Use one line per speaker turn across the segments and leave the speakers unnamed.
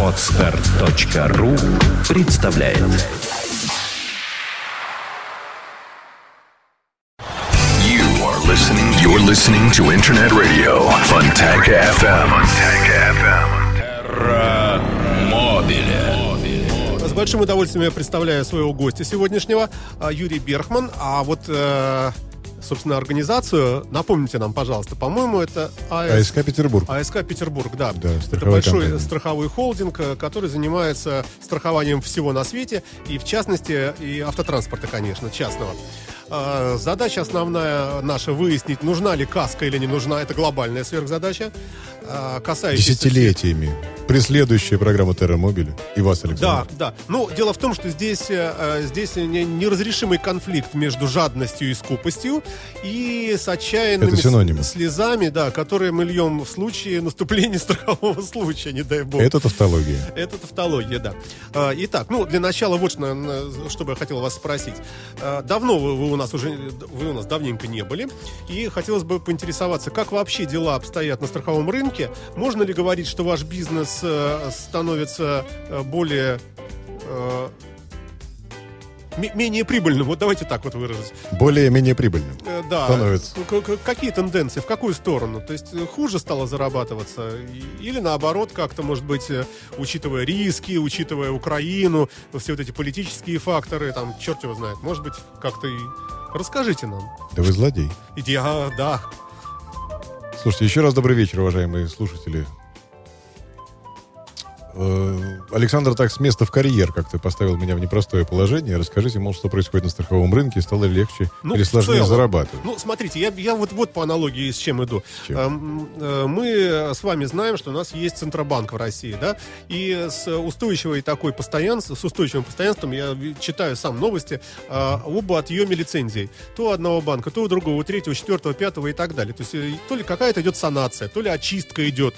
Отстар.ру представляет
You are listening. You're listening to Internet Radio Funtech FM. Funtech FM.
С большим удовольствием я представляю своего гостя сегодняшнего, а, Юрий Берхман. А вот, э, собственно, организацию, напомните нам, пожалуйста, по-моему, это АС...
АСК Петербург.
АСК Петербург, да.
Да,
это большой
компания.
страховой холдинг, э, который занимается страхованием всего на свете, и в частности, и автотранспорта, конечно, частного. А, Задача основная наша выяснить, нужна ли каска или не нужна. Это глобальная сверхзадача, а, касающаяся...
Десятилетиями. Преследующая программа Терра Мобили. И вас,
Да,
Александр.
да. Ну, дело в том, что здесь, э, здесь не- неразрешимый конфликт между жадностью и скупостью и с отчаянными слезами, да, которые мы льем в случае наступления страхового случая, не дай бог.
Это тавтология.
Это тавтология, да. А, Итак, ну, для начала вот что, бы я хотел вас спросить. Давно вы, вы у нас уже, вы у нас давненько не были, и хотелось бы поинтересоваться, как вообще дела обстоят на страховом рынке? Можно ли говорить, что ваш бизнес э, становится э, более э, менее прибыльным? Вот давайте так вот выразить.
Более-менее прибыльным.
Э, Да.
Становится.
Какие тенденции? В какую сторону? То есть э, хуже стало зарабатываться? Или наоборот, как-то, может быть, э, учитывая риски, учитывая Украину, все вот эти политические факторы, там, черт его знает. Может быть, как-то и... Расскажите нам.
Да вы злодей.
Иди, а, да.
Слушайте, еще раз добрый вечер, уважаемые слушатели. Э, Александр так с места в карьер как-то поставил меня в непростое положение. Расскажите, мол, что происходит на страховом рынке, стало ли легче
Ну,
или сложнее
целом.
зарабатывать.
Ну, смотрите, я, я вот, вот по аналогии с чем иду.
чем?
Эм, э, Мы с вами знаем, что у нас есть Центробанк в России, да, и с устойчивой такой постоянством, с устойчивым постоянством я читаю сам новости э, об отъеме лицензий. То у одного банка, то у другого, у третьего, четвертого, пятого и так далее. То есть то ли какая-то идет санация, то ли очистка идет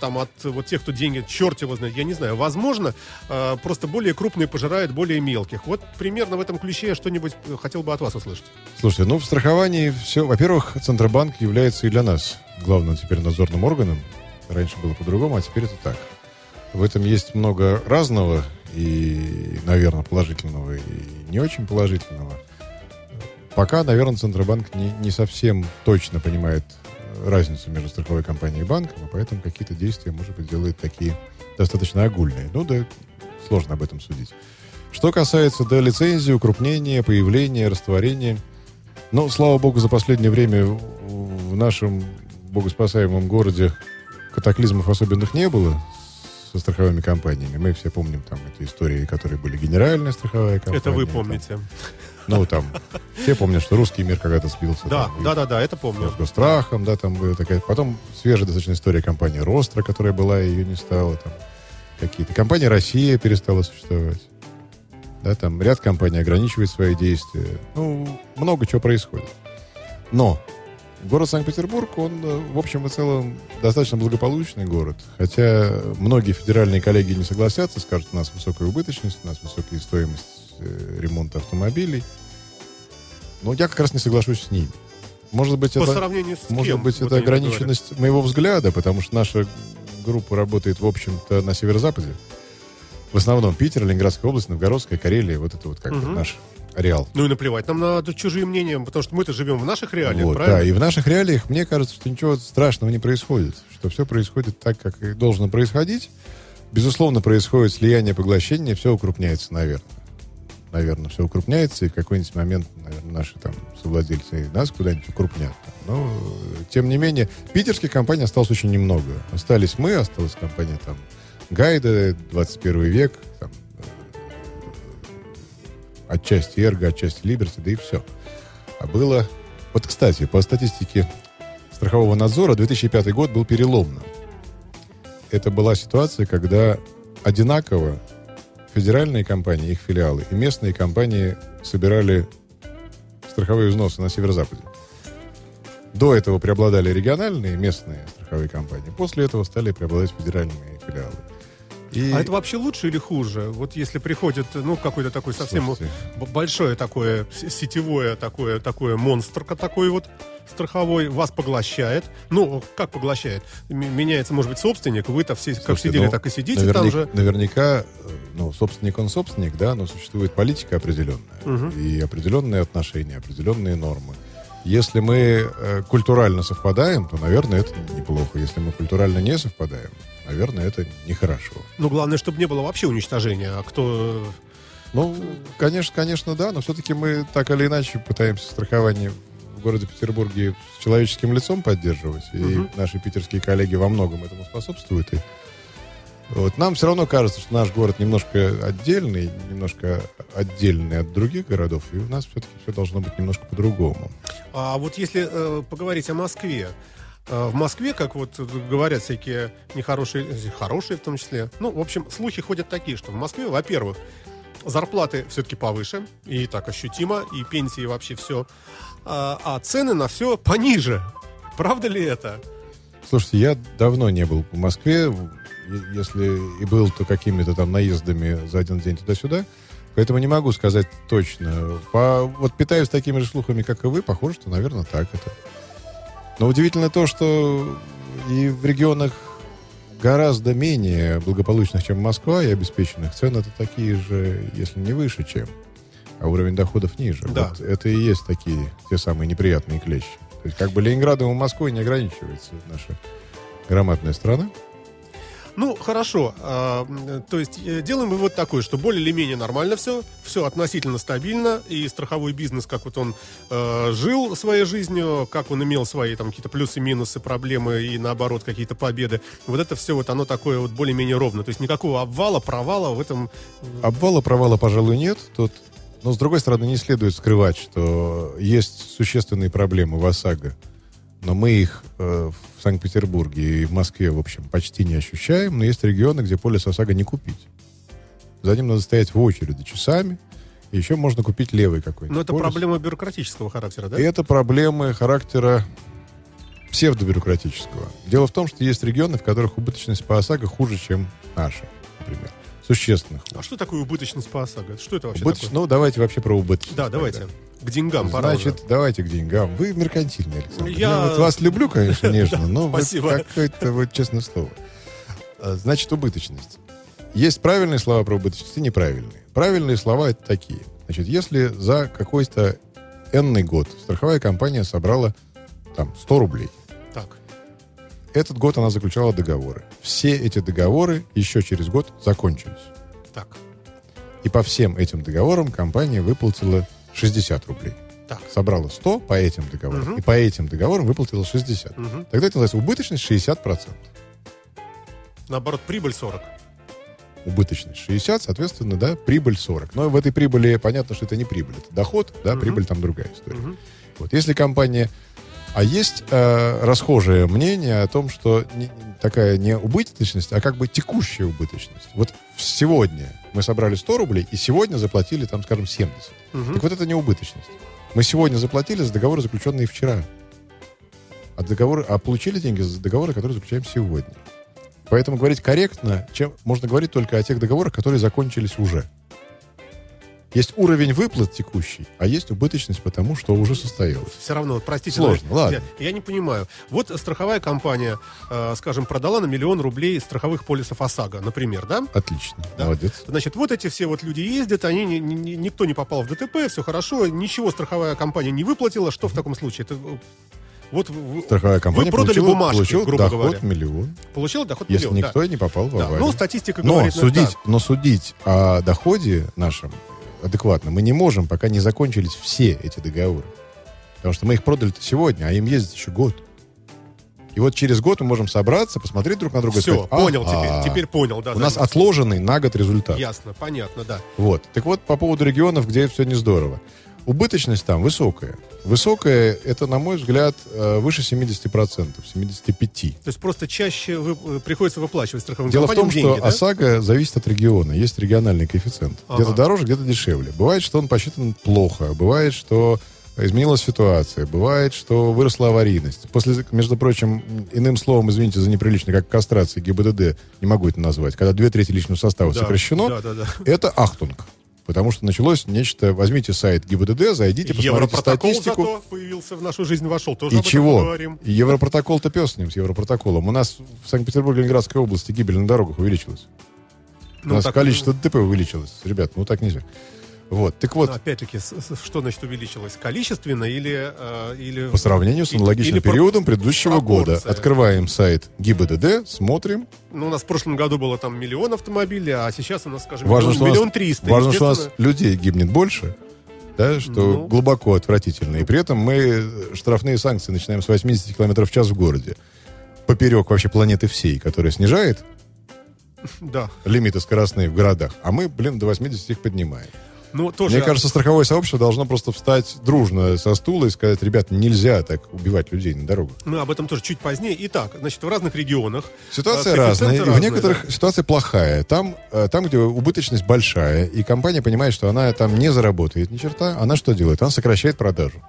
там от вот тех, кто деньги, черт его знает, я не знаю. Возможно, э, просто более крупные пожирают более мелких. Вот примерно в этом ключе я что-нибудь э, хотел бы от вас услышать.
Слушайте, ну в страховании все... Во-первых, Центробанк является и для нас главным теперь надзорным органом. Раньше было по-другому, а теперь это так. В этом есть много разного и, наверное, положительного и не очень положительного. Пока, наверное, Центробанк не, не совсем точно понимает разницу между страховой компанией и банком, и поэтому какие-то действия, может быть, делает такие достаточно огульные. Ну да, сложно об этом судить. Что касается до лицензии, укрупнения, появления, растворения, ну, слава богу, за последнее время в нашем богоспасаемом городе катаклизмов особенных не было со страховыми компаниями. Мы все помним там эти истории, которые были генеральная страховая компания.
Это вы
там,
помните.
Ну, там, все помнят, что русский мир когда-то сбился.
Да,
там,
да, да, да, это помню.
с госстрахом, да, там была такая. Потом свежая достаточно история компании Ростра, которая была, и ее не стало. Там какие-то. Компания Россия перестала существовать. Да, там ряд компаний ограничивает свои действия. Ну, много чего происходит. Но город Санкт-Петербург, он, э, в общем и целом, достаточно благополучный город. Хотя многие федеральные коллеги не согласятся, скажут, у нас высокая убыточность, у нас высокая стоимость ремонта автомобилей. Но я как раз не соглашусь с ними. Может быть,
По
это...
сравнению с
Может
кем?
быть, это ограниченность моего взгляда, потому что наша группа работает, в общем-то, на северо-западе. В основном Питер, Ленинградская область, Новгородская, Карелия. Вот это вот как бы
Мгм.
наш ареал.
Ну и наплевать нам на чужие мнения, потому что мы-то живем в наших реалиях,
Вот, да,
правильно?
и в наших реалиях мне кажется, что ничего страшного не происходит, что все происходит так, как и должно происходить. Безусловно, происходит слияние, поглощение, все укрупняется, наверное. Наверное, все укрупняется, и в какой-нибудь момент, наверное, наши там совладельцы нас куда-нибудь укрупнят. Но, тем не менее, питерских компаний осталось очень немного. Остались мы, осталась компания там Гайда, 21 век, там, э, отчасти Эрго, отчасти Либерти, да и все. А было... Вот, кстати, по статистике страхового надзора 2005 год был переломным. Это была ситуация, когда одинаково федеральные компании, их филиалы, и местные компании собирали страховые взносы на северо-западе. До этого преобладали региональные, местные страховые компании. После этого стали преобладать федеральные филиалы. И...
А это вообще лучше или хуже? Вот если приходит, ну, какой-то такой совсем
Слушайте.
большое такое, сетевое такое, такое монстр ка- такой вот страховой, вас поглощает. Ну, как поглощает? Меняется, может быть, собственник, вы-то все как
Слушайте,
сидели,
ну,
так и сидите
наверня-
там же.
Наверняка, э, ну, собственник он собственник, да, но существует политика определенная.
Мгм.
И определенные отношения, определенные нормы. Если мы э, культурально совпадаем, то, наверное, это неплохо. Если мы культурально не совпадаем, наверное, это нехорошо.
Ну, главное, чтобы не было вообще уничтожения. А кто...
Ну, конечно, конечно, да, но все-таки мы так или иначе пытаемся страхование в городе Петербурге с человеческим лицом поддерживать, и наши питерские коллеги во многом этому способствуют. И вот нам все равно кажется, что наш город немножко отдельный, немножко отдельный от других городов, и у нас все-таки все должно быть немножко по-другому.
А вот если э, поговорить о Москве, э, в Москве, как вот говорят всякие нехорошие, э, хорошие в том числе, ну, в общем, слухи ходят такие, что в Москве, во-первых, зарплаты все-таки повыше, и так ощутимо, и пенсии вообще все, а, а цены на все пониже. Правда ли это?
Слушайте, я давно не был в Москве. Если и был, то какими-то там наездами за один день туда-сюда. Поэтому не могу сказать точно. По, вот питаюсь такими же слухами, как и вы. Похоже, что, наверное, так это. Но удивительно то, что и в регионах гораздо менее благополучных, чем Москва, и обеспеченных цен это такие же, если не выше, чем. А уровень доходов ниже.
Да.
Вот это и есть такие, те самые неприятные клещи. То есть как бы Ленинградом и Москвой не ограничивается наша громадная страна.
Ну, хорошо. а, то есть э, делаем вывод такой, что более или менее нормально все, все относительно стабильно, и страховой бизнес, как вот он э, жил своей жизнью, как он имел свои там какие-то плюсы, минусы, проблемы и наоборот какие-то победы. Вот это все вот оно такое вот более-менее ровно. То есть никакого обвала, провала в этом...
Обвала, провала, пожалуй, нет. Тут, но, с другой стороны, не следует скрывать, что есть существенные проблемы в ОСАГО. Но мы их э, в Санкт-Петербурге и в Москве, в общем, почти не ощущаем. Но есть регионы, где полис ОСАГО не купить. За ним надо стоять в очереди часами. И еще можно купить левый какой-нибудь
Но это
полис.
проблема бюрократического характера, да?
И это проблемы характера псевдобюрократического. Дело в том, что есть регионы, в которых убыточность по ОСАГО хуже, чем наша, например. Существенно хуже.
А что такое убыточность по ОСАГО? Что это вообще
Убыточ-
такое?
Ну, давайте вообще про убыточность.
Да,
тогда.
давайте. К деньгам пора уже.
Значит, давайте к деньгам. Вы меркантильный, Александр.
Я-
Я вот вас люблю, конечно, нежно, но вот
спасибо.
какое-то вот честное слово. А, Значит, убыточность. Есть правильные слова про убыточность и неправильные. Правильные слова это такие. Значит, если за какой-то энный год страховая компания собрала там 100 рублей,
Так,
этот год она заключала договоры. Все эти договоры еще через год закончились.
так,
И по всем этим договорам компания выплатила 60 рублей.
так.
Собрала 100 по этим договорам,
Мгм.
и по этим договорам выплатила 60.
Мгм.
Тогда это называется убыточность 60%.
Наоборот, прибыль 40.
Убыточность 60, соответственно, да, прибыль 40. Но в этой прибыли понятно, что это не прибыль, это доход, да,
Мгм.
прибыль там другая история.
Мгм.
Вот если компания... А есть э, расхожее мнение о том, что не- такая не убыточность, а как бы текущая убыточность. Вот сегодня мы собрали 100 рублей, и сегодня заплатили, там, скажем, 70.
Мгм.
Так вот это не убыточность. Мы сегодня заплатили за договоры, заключенные вчера. А, договоры, а получили деньги за договоры, которые заключаем сегодня. Поэтому говорить корректно, чем можно говорить только о тех договорах, которые закончились уже. Есть уровень выплат текущий, а есть убыточность потому, что уже состоялось.
Все равно, простите.
Сложно,
но
ладно.
Я, я не понимаю. Вот страховая компания, э, скажем, продала на миллион рублей страховых полисов ОСАГО, например, да?
Отлично,
Да.
молодец.
Значит, вот эти все вот люди ездят, они ни- ни- ни- никто не попал в ДТП, все хорошо, ничего страховая компания не выплатила. Что в таком случае? Это э, вот
Страховая компания
продали
получила,
бумажки,
получила
грубо
доход
говоря.
миллион,
получила доход
если
миллион,
никто
да.
не попал в
Да.
аварию.
Ну, статистика
Но
говорит...
судить,
да.
но судить о доходе нашем адекватно мы не можем, пока не закончились все эти договоры. Потому что мы их продали сегодня, а им ездить еще год. И вот через год мы можем собраться, посмотреть друг на друга и
Все,
сказать,
понял
«Ага,
теперь, теперь понял, да.
У нас
да.
отложенный на год результат.
Ясно, понятно, да.
Вот. Так вот, по поводу регионов, где все не здорово. Убыточность там высокая. Высокая, это, на мой взгляд, э, выше 70%, 75%.
То есть просто чаще вы- э, приходится выплачивать страховым
Дело в том,
деньги,
что
да?
ОСАГО зависит от региона. Есть региональный коэффициент.
Ага.
Где-то дороже, где-то дешевле. Бывает, что он посчитан плохо. Бывает, что изменилась ситуация. Бывает, что выросла аварийность. После, между прочим, иным словом, извините за неприлично, как кастрация ГИБДД, не могу это назвать, когда две трети личного состава
Да,
сокращено,
да, да, да.
это ахтунг. Потому что началось нечто... Возьмите сайт ГИБДД, зайдите, посмотрите статистику.
зато появился в нашу жизнь, вошел. Тоже
И чего?
поговорим.
И Европротокол-то пес с ним, с Европротоколом. У нас в Санкт-Петербурге Ленинградской области гибель на дорогах увеличилась. У
Ну,
нас
так,
количество ДТП увеличилось. Ребят, ну так нельзя. Вот, так вот,
Ну, Опять-таки, что значит увеличилось? Количественно или... э, или...
по сравнению с аналогичным
или
периодом предыдущего года,
пропорция.
открываем сайт ГИБДД, смотрим.
Ну, у нас в прошлом году было там миллион автомобилей, а сейчас у нас, скажем,
Важно,
миллион, миллион триста.
Важно, что у нас людей гибнет больше, да, что
Ну.
глубоко отвратительно. И при этом мы штрафные санкции начинаем с 80 км в час в городе. Поперек вообще планеты всей, которая снижает
Да.
лимиты скоростные в городах, а мы, блин, до 80 их поднимаем.
Ну, тоже...
Мне кажется, страховое сообщество должно просто встать дружно со стула и сказать, ребят, нельзя так убивать людей на дорогах.
Мы об этом тоже чуть позднее. Итак, значит, в разных регионах...
Ситуация
э,
разная. и В некоторых
да.
ситуация плохая. Там, э, там, где убыточность большая, и компания понимает, что она там не заработает ни черта, она что делает? Она сокращает продажу.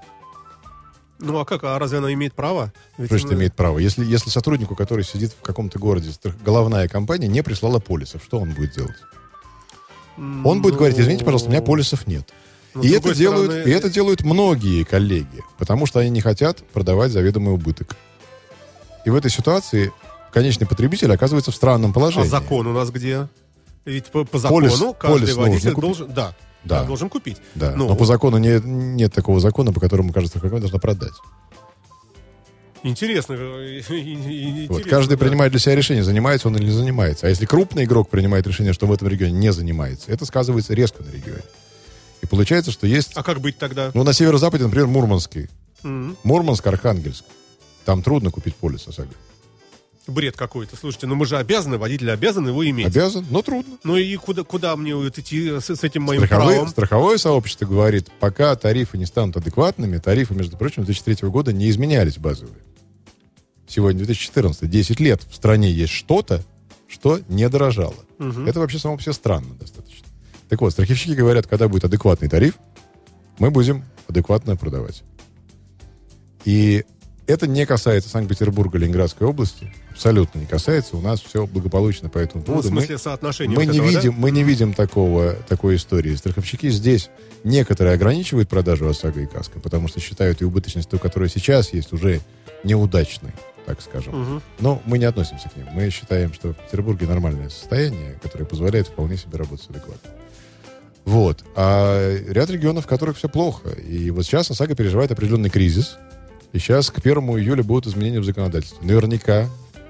Ну, а как? А разве она имеет право? Ведь
Значит,
она-
имеет право. Если, если сотруднику, который сидит в каком-то городе, головная компания не прислала полисов, что он будет делать? Он будет говорить, извините, пожалуйста, у меня полисов нет.
Ну,
и, это делают,
стороны,
и это делают многие коллеги, потому что они не хотят продавать заведомый убыток. И в этой ситуации конечный потребитель оказывается в странном
А
положении.
закон у нас где? Ведь по, по закону
Полис-
каждый
полис
водитель должен... Да,
Да.
должен купить.
Да.
Ну,
Но по закону не- нет такого закона, по которому каждая страховая должна продать.
Интересно. э, и- и- и-
Вот,
интересно,
каждый
да.
принимает для себя решение, занимается он или не занимается. А если крупный игрок принимает решение, что в этом регионе не занимается, это сказывается резко на регионе. И получается, что есть...
А как быть тогда?
Ну, на северо-западе, например, Мурманский.
М,
Мурманск, Архангельск. Там трудно купить полис ОСАГО.
Бред какой-то. Слушайте, ну мы же обязаны, водители обязаны его иметь.
Обязан, но трудно.
Ну и куда, куда мне вот идти с, с этим моим
Страховые-
правом?
страховое сообщество говорит, пока тарифы не станут адекватными, тарифы, между прочим, 2003 года не изменялись базовые. Сегодня 2014, 10 лет в стране есть что-то, что не дорожало. Это вообще само по себе странно достаточно. Так вот, страховщики говорят, когда будет адекватный тариф, мы будем адекватно продавать. И это не касается Санкт-Петербурга, Ленинградской области. Абсолютно не касается. У нас все благополучно по этому
Ну, в
поводу. Мы-
смысле соотношения
мы
вот
не
этого, да?
видим, мы не видим такого, такой истории. Страховщики здесь некоторые ограничивают продажу ОСАГО и КАСКО, потому что считают и убыточность, ту, которая сейчас есть, уже неудачной, так скажем.
Мгм.
Но мы не относимся к ним. Мы считаем, что в Петербурге нормальное состояние, которое позволяет вполне себе работать адекватно. Вот. А ряд регионов, в которых все плохо. И вот сейчас ОСАГО переживает определенный кризис. И сейчас к 1 июля будут изменения в законодательстве. Наверняка.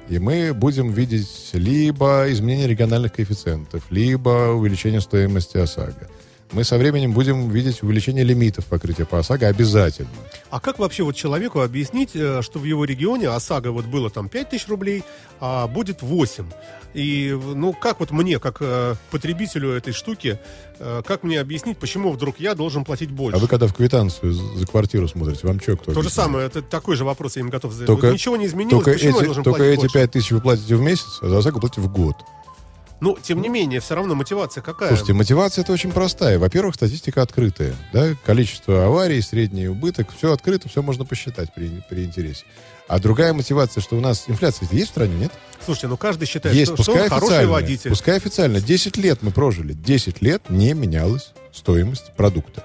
И мы будем видеть либо изменение региональных коэффициентов, либо увеличение стоимости ОСАГО. Мы со временем будем видеть увеличение лимитов покрытия по ОСАГО обязательно.
А как вообще вот человеку объяснить, э, что в его регионе ОСАГО вот было там 5 тысяч рублей, а будет 8? И, ну, как вот мне, как э, потребителю этой штуки, э, как мне объяснить, почему вдруг я должен платить больше?
А вы когда в квитанцию за квартиру смотрите, вам что, кто
То же
объясняет?
самое, это такой же вопрос я им готов задать.
Только-
Вот ничего не изменилось,
Только
почему я
эти,
должен
только эти
больше?
5 тысяч вы платите в месяц, а за ОСАГО платите в год.
Ну, тем не менее, все равно мотивация какая?
Слушайте, мотивация это очень простая. Во-первых, статистика открытая. Да? Количество аварий, средний убыток, все открыто, все можно посчитать при, при интересе. А другая мотивация, что у нас инфляция есть в стране, нет?
Слушайте, ну каждый считает,
есть,
что, что
пускай
он хороший водитель.
Пускай официально. 10 лет мы прожили. 10 лет не менялась стоимость продукта.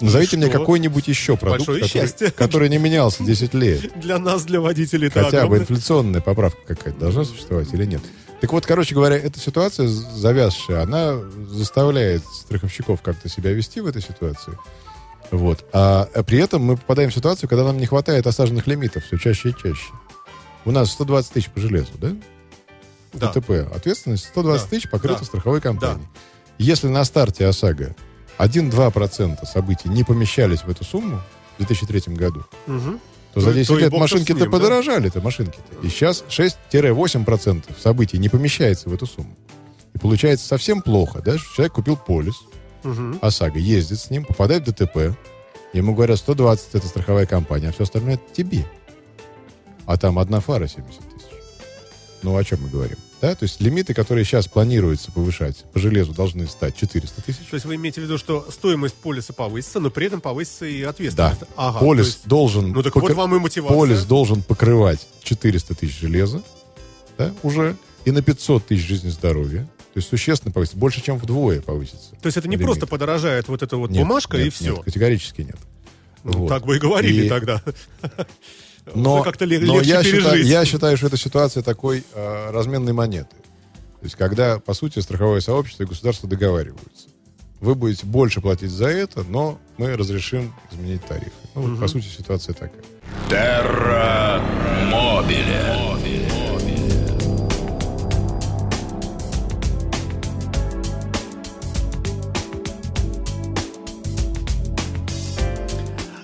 Назовите мне
что?
какой-нибудь еще продукт,
Большое
который,
счастье.
который не менялся 10 лет.
Для нас, для водителей, это
Хотя бы инфляционная поправка какая-то должна существовать или нет. Так вот, короче говоря, эта ситуация завязшая, она заставляет страховщиков как-то себя вести в этой ситуации. Вот. А, а при этом мы попадаем в ситуацию, когда нам не хватает осаженных лимитов все чаще и чаще. У нас 120 тысяч по железу, да?
Да.
ДТП. Ответственность 120
Да.
тысяч покрыта
Да.
страховой компанией. Если на старте ОСАГО 1-2% событий не помещались в эту сумму в 2003 году,
Мгм.
То
То-
за 10
то
лет машинки-то
да?
подорожали-то, машинки-то. И сейчас 6-8% событий не помещается в эту сумму. И получается совсем плохо, да, что человек купил полис,
Мгм.
ОСАГО, ездит с ним, попадает в ДТП, ему говорят, 120 это страховая компания, а все остальное это тебе. А там одна фара 70 тысяч. Ну, о чем мы говорим? Да, то есть лимиты, которые сейчас планируется повышать по железу, должны стать 400 тысяч.
То есть вы имеете в виду, что стоимость полиса повысится, но при этом повысится и ответственность?
Да.
Ага,
полис
есть-
должен...
Ну так вот вам и мотивация.
Полис должен покрывать 400 тысяч железа, да, уже, и на 500 тысяч жизни здоровья. То есть существенно повысится, больше, чем вдвое повысится.
То есть это не
лимит.
просто подорожает вот эта вот
Нет,
бумажка
нет,
и все.
Нет, категорически нет.
Ну,
Вот.
Так бы и говорили
И-
тогда.
Но,
как-то ле-
но
легче
я, считаю,
пережить.
я считаю, что это ситуация такой э, разменной монеты. То есть, когда, по сути, страховое сообщество и государство договариваются. Вы будете больше платить за это, но мы разрешим изменить тарифы. Ну, вот, по сути, ситуация такая.
Терра Мобиле.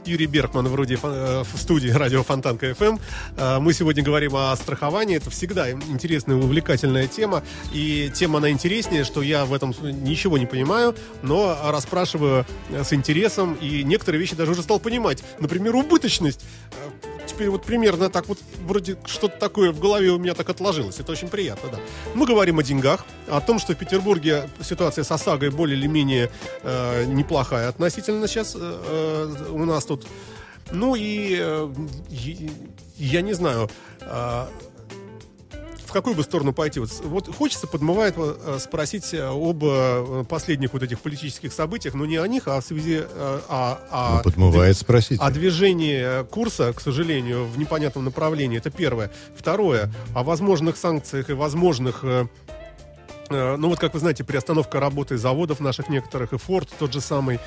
Юрий Беркман вроде э, в студии радио Фонтанка FM. Э, Мы сегодня говорим о страховании. Это всегда интересная и увлекательная тема. И тема она интереснее, что я в этом ничего не понимаю, но расспрашиваю э, с интересом. И некоторые вещи даже уже стал понимать. Например, убыточность. Теперь вот примерно так вот вроде что-то такое в голове у меня так отложилось. Это очень приятно, да. Мы говорим о деньгах, о том, что в Петербурге ситуация с ОСАГОй более или менее э, неплохая относительно сейчас э, э, у нас тут. Ну и э, я не знаю, э, какую бы сторону пойти. Вот, вот хочется, подмывает э, спросить э, об э, последних вот этих политических событиях, но не о них, а в связи... а, а-
Ну, подмывает спросить.
а движение курса, к сожалению, в непонятном направлении, это первое. Второе, о возможных санкциях и возможных... ну вот, как вы знаете, приостановка работы заводов наших некоторых, и Форд тот же самый,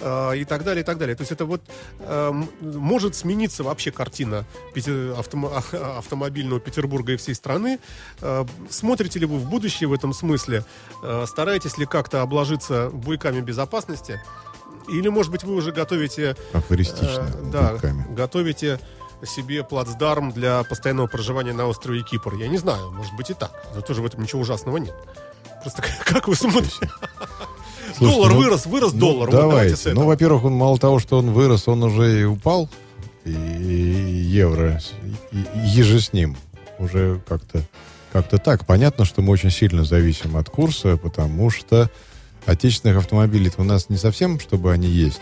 э, и так далее, и так далее. То есть это вот э, может смениться вообще картина Пете- автомо- а- автомобильного Петербурга и всей страны. Э, Смотрите ли вы в будущее в этом смысле? Э, Стараетесь ли как-то обложиться буйками безопасности? Или, может быть, вы уже готовите
Афористично.
Э, да,
руками.
готовите себе плацдарм для постоянного проживания на острове Кипр. Я не знаю, может быть и так. Но тоже в этом ничего ужасного нет. Просто как вы смотрите?
Слушайте,
доллар
ну,
вырос, вырос
Ну,
доллар. Вот давайте с
давайте.
этого.
Ну, во-первых, он мало того, что он вырос, он уже и упал. И евро, и, и еже с ним. Уже как-то как-то так. Понятно, что мы очень сильно зависим от курса, потому что отечественных автомобилей у нас не совсем, чтобы они есть.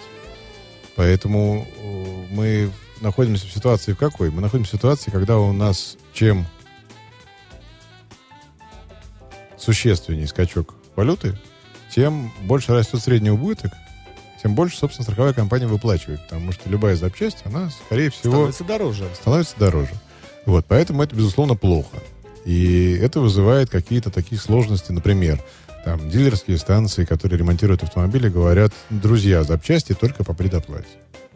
Поэтому э, мы находимся в ситуации в какой? Мы находимся в ситуации, когда у нас чем существеннее скачок валюты, тем больше растет средний убыток, тем больше, собственно, страховая компания выплачивает. Потому что любая запчасть, она, скорее всего,
Становится дороже.
становится дороже. Вот, поэтому это, безусловно, плохо. И это вызывает какие-то такие сложности, например, там, дилерские станции, которые ремонтируют автомобили, говорят, друзья, запчасти только по предоплате,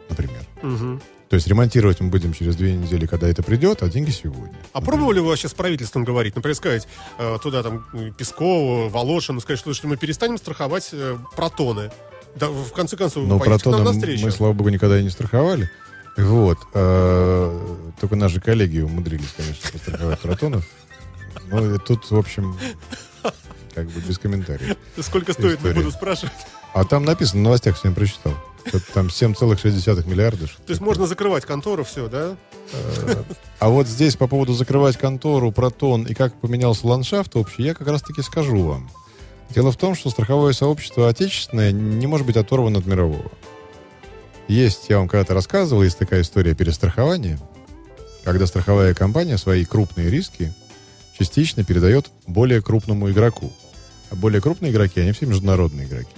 например.
Мгм.
То есть ремонтировать мы будем через две недели, когда это придет, а деньги сегодня.
А пробовали вы вообще с правительством говорить? Например, сказать э, туда там э, Пескову, Волошину, сказать, что, что мы перестанем страховать э, протоны. Да, в конце концов,
Но протоном
навстречу.
мы, слава богу, никогда и не страховали. Вот. э, Только наши коллеги умудрились, конечно, постраховать протонов. Ну, и тут, в общем, как бы без комментариев.
Сколько стоит, не
история.
буду спрашивать.
А там написано, в новостях сегодня прочитал. Что-то там 7,6 миллиарда.
То есть можно закрывать контору, все, да?
А вот здесь по поводу закрывать контору, протон и как поменялся ландшафт общий, я как раз-таки скажу вам. Дело в том, что страховое сообщество отечественное не может быть оторвано от мирового. Есть, я вам когда-то рассказывал, есть такая история перестрахования, когда страховая компания свои крупные риски частично передает более крупному игроку. А более крупные игроки, они все международные игроки.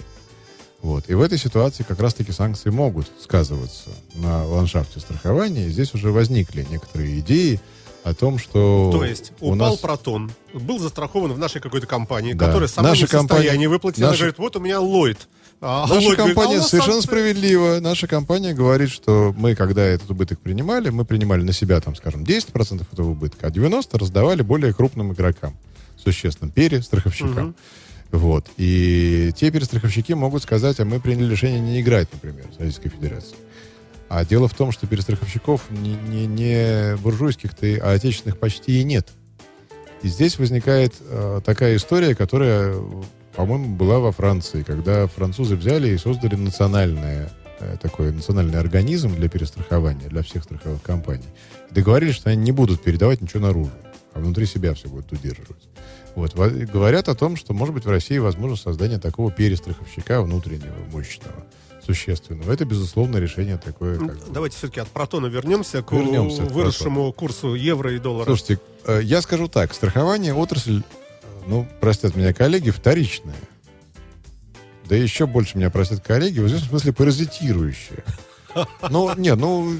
Вот. И в этой ситуации как раз-таки санкции могут сказываться на ландшафте страхования. И здесь уже возникли некоторые идеи о том, что
То есть
у
упал
нас...
протон, был застрахован в нашей какой-то компании,
Да.
которая сама
Наша
не в состоянии
компания-
выплатить. Она
наша-
говорит, вот у меня Ллойд. А
Наша
Ллойд говорит,
компания
«А у нас
совершенно
санкции».
справедливо. Наша компания говорит, что мы, когда этот убыток принимали, мы принимали на себя, там, скажем, 10% этого убытка, а 90% раздавали более крупным игрокам, существенным, перестраховщикам. Вот. И те перестраховщики могут сказать, а мы приняли решение не играть, например, в Российской Федерации. А дело в том, что перестраховщиков не, не, не буржуйских-то, а отечественных почти и нет. И здесь возникает э, такая история, которая, по-моему, была во Франции, когда французы взяли и создали национальное, э, такой национальный организм для перестрахования, для всех страховых компаний. Договорились, что они не будут передавать ничего наружу, а внутри себя все будут удерживать. Вот. Во- Говорят о том, что, может быть, в России возможно создание такого перестраховщика внутреннего, мощного, существенного. Это, безусловно, решение такое.
Ну,
как.
Давайте все-таки от протона вернемся к
Вернемся
выросшему курсу евро и доллара.
Слушайте, э, я скажу так, страхование отрасль, э, ну, простят меня коллеги, вторичная. Да еще больше меня простят коллеги, в известном смысле паразитирующая. Ну, не, ну,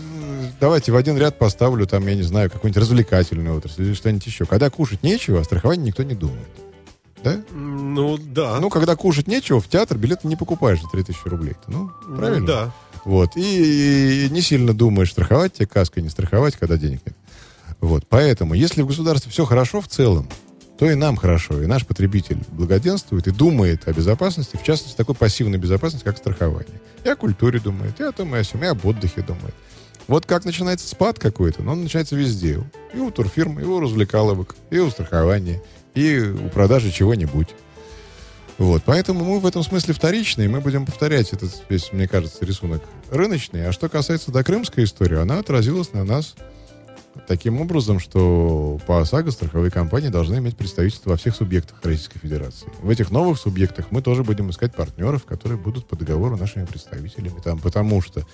давайте в один ряд поставлю, там, я не знаю, какую-нибудь развлекательную отрасль или что-нибудь еще. Когда кушать нечего, о страховании никто не думает. Да?
Ну, да.
Ну, когда кушать нечего, в театр билеты не покупаешь за 3000 рублей. Ну,
Ну,
правильно?
да.
Вот. И, и не сильно думаешь, страховать тебе каской, не страховать, когда денег нет. Вот. Поэтому, если в государстве все хорошо в целом, то и нам хорошо, и наш потребитель благоденствует и думает о безопасности, в частности, такой пассивной безопасности, как страхование. И о культуре думает, и о том, и о сём, и об отдыхе думает. Вот как начинается спад какой-то, но он начинается везде. И у турфирм, и у развлекаловок, и у страхования, и у продажи чего-нибудь. Вот, поэтому мы в этом смысле вторичные, мы будем повторять этот весь, мне кажется, рисунок рыночный. А что касается до крымской истории, она отразилась на нас таким образом, что по ОСАГО страховые компании должны иметь представительство во всех субъектах Российской Федерации. В этих новых субъектах мы тоже будем искать партнеров, которые будут по договору нашими представителями там, потому что